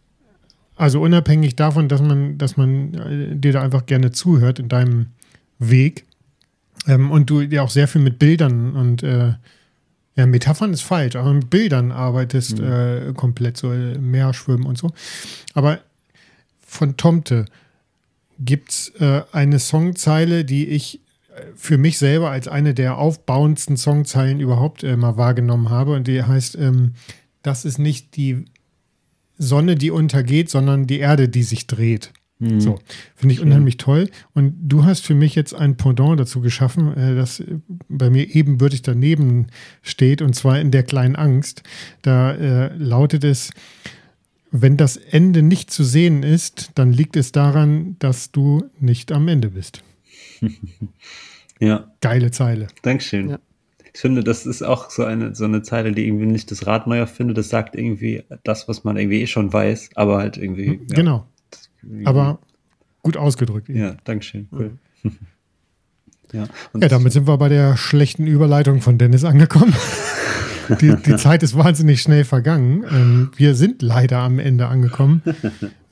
also unabhängig davon, dass man, dass man äh, dir da einfach gerne zuhört in deinem Weg ähm, und du ja auch sehr viel mit Bildern und äh, ja, Metaphern ist falsch, aber mit Bildern arbeitest mhm. äh, komplett, so äh, Meerschwimmen und so. Aber von Tomte gibt es äh, eine Songzeile, die ich für mich selber als eine der aufbauendsten Songzeilen überhaupt äh, mal wahrgenommen habe. Und die heißt, ähm, das ist nicht die Sonne, die untergeht, sondern die Erde, die sich dreht. Mhm. So, finde ich Schön. unheimlich toll. Und du hast für mich jetzt ein Pendant dazu geschaffen, äh, das bei mir ebenbürtig daneben steht, und zwar in der kleinen Angst. Da äh, lautet es, wenn das Ende nicht zu sehen ist, dann liegt es daran, dass du nicht am Ende bist. ja. Geile Zeile. Dankeschön. Ja. Ich finde, das ist auch so eine, so eine Zeile, die irgendwie nicht das Rad neu erfindet. Das sagt irgendwie das, was man irgendwie eh schon weiß, aber halt irgendwie. Hm, ja, genau. Aber gut ausgedrückt. Ja, Dankeschön. Cool. ja, ja, damit sind wir bei der schlechten Überleitung von Dennis angekommen. die, die Zeit ist wahnsinnig schnell vergangen. Ähm, wir sind leider am Ende angekommen.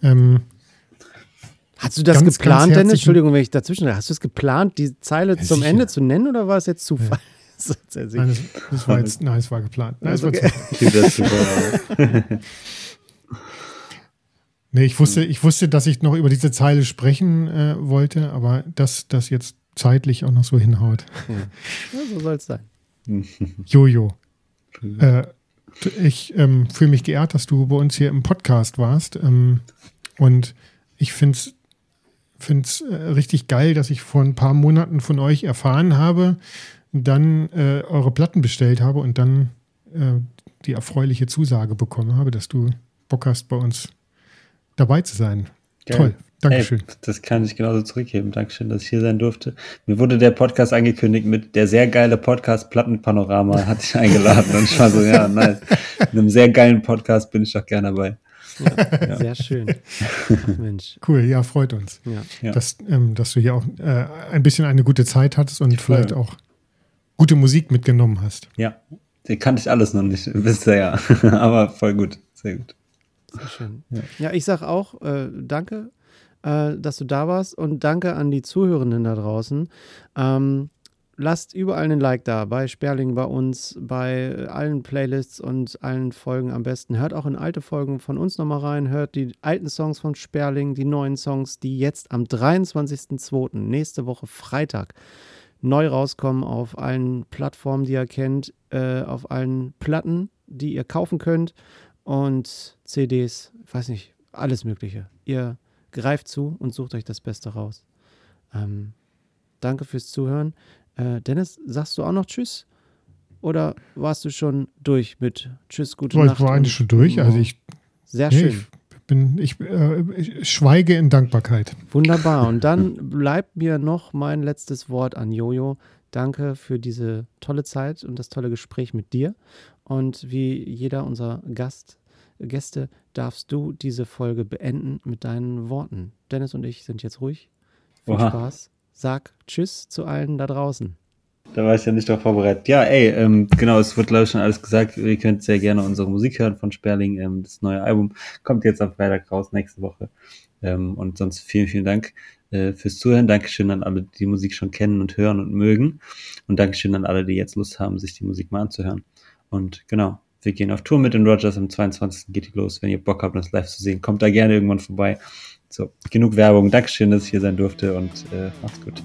Ähm, Hast du das ganz, geplant, ganz Dennis? Entschuldigung, wenn ich dazwischen. Hast du es geplant, die Zeile ja, zum sicher. Ende zu nennen oder war es jetzt Zufall? Ja. Nein, das, das, war jetzt, nein, es war geplant. Nein, es war okay. Nee, ich wusste, ich wusste, dass ich noch über diese Zeile sprechen äh, wollte, aber dass das jetzt zeitlich auch noch so hinhaut. Ja, so soll es sein. Jojo. Äh, ich ähm, fühle mich geehrt, dass du bei uns hier im Podcast warst. Ähm, und ich finde es finde es äh, richtig geil, dass ich vor ein paar Monaten von euch erfahren habe, dann äh, eure Platten bestellt habe und dann äh, die erfreuliche Zusage bekommen habe, dass du Bock hast, bei uns dabei zu sein. Geil. Toll. Dankeschön. Ey, das kann ich genauso zurückgeben. Dankeschön, dass ich hier sein durfte. Mir wurde der Podcast angekündigt mit der sehr geile Podcast Plattenpanorama, hatte ich eingeladen. und ich war so, ja, nice. In einem sehr geilen Podcast bin ich doch gerne dabei. Ja, Sehr schön. Mensch. Cool, ja, freut uns. Ja. Dass, ähm, dass du hier auch äh, ein bisschen eine gute Zeit hattest und vielleicht auch gute Musik mitgenommen hast. Ja, die kannte ich alles noch nicht bisher, ja. Aber voll gut, sehr gut. Sehr schön. Ja, ja ich sag auch äh, danke, äh, dass du da warst und danke an die Zuhörenden da draußen. Ähm, lasst überall einen Like da, bei Sperling, bei uns, bei allen Playlists und allen Folgen am besten. Hört auch in alte Folgen von uns nochmal rein, hört die alten Songs von Sperling, die neuen Songs, die jetzt am 23.02., nächste Woche Freitag, neu rauskommen auf allen Plattformen, die ihr kennt, äh, auf allen Platten, die ihr kaufen könnt und CDs, weiß nicht, alles Mögliche. Ihr greift zu und sucht euch das Beste raus. Ähm, danke fürs Zuhören. Äh, Dennis, sagst du auch noch Tschüss? Oder warst du schon durch mit Tschüss, gute oh, Nacht? Ich war eigentlich schon durch. Also ich, Sehr nee, schön. Ich, bin, ich, äh, ich schweige in Dankbarkeit. Wunderbar. Und dann bleibt mir noch mein letztes Wort an Jojo. Danke für diese tolle Zeit und das tolle Gespräch mit dir. Und wie jeder unserer Gast, Gäste darfst du diese Folge beenden mit deinen Worten. Dennis und ich sind jetzt ruhig. Viel Oha. Spaß sag Tschüss zu allen da draußen. Da war ich ja nicht darauf vorbereitet. Ja, ey, ähm, genau, es wurde, glaube ich, schon alles gesagt. Ihr könnt sehr gerne unsere Musik hören von Sperling. Ähm, das neue Album kommt jetzt am Freitag raus, nächste Woche. Ähm, und sonst vielen, vielen Dank äh, fürs Zuhören. Dankeschön an alle, die die Musik schon kennen und hören und mögen. Und Dankeschön an alle, die jetzt Lust haben, sich die Musik mal anzuhören. Und genau, wir gehen auf Tour mit den Rogers. Am 22. geht die los. Wenn ihr Bock habt, das live zu sehen, kommt da gerne irgendwann vorbei. So, genug Werbung. Dankeschön, dass ich hier sein durfte und äh, macht's gut.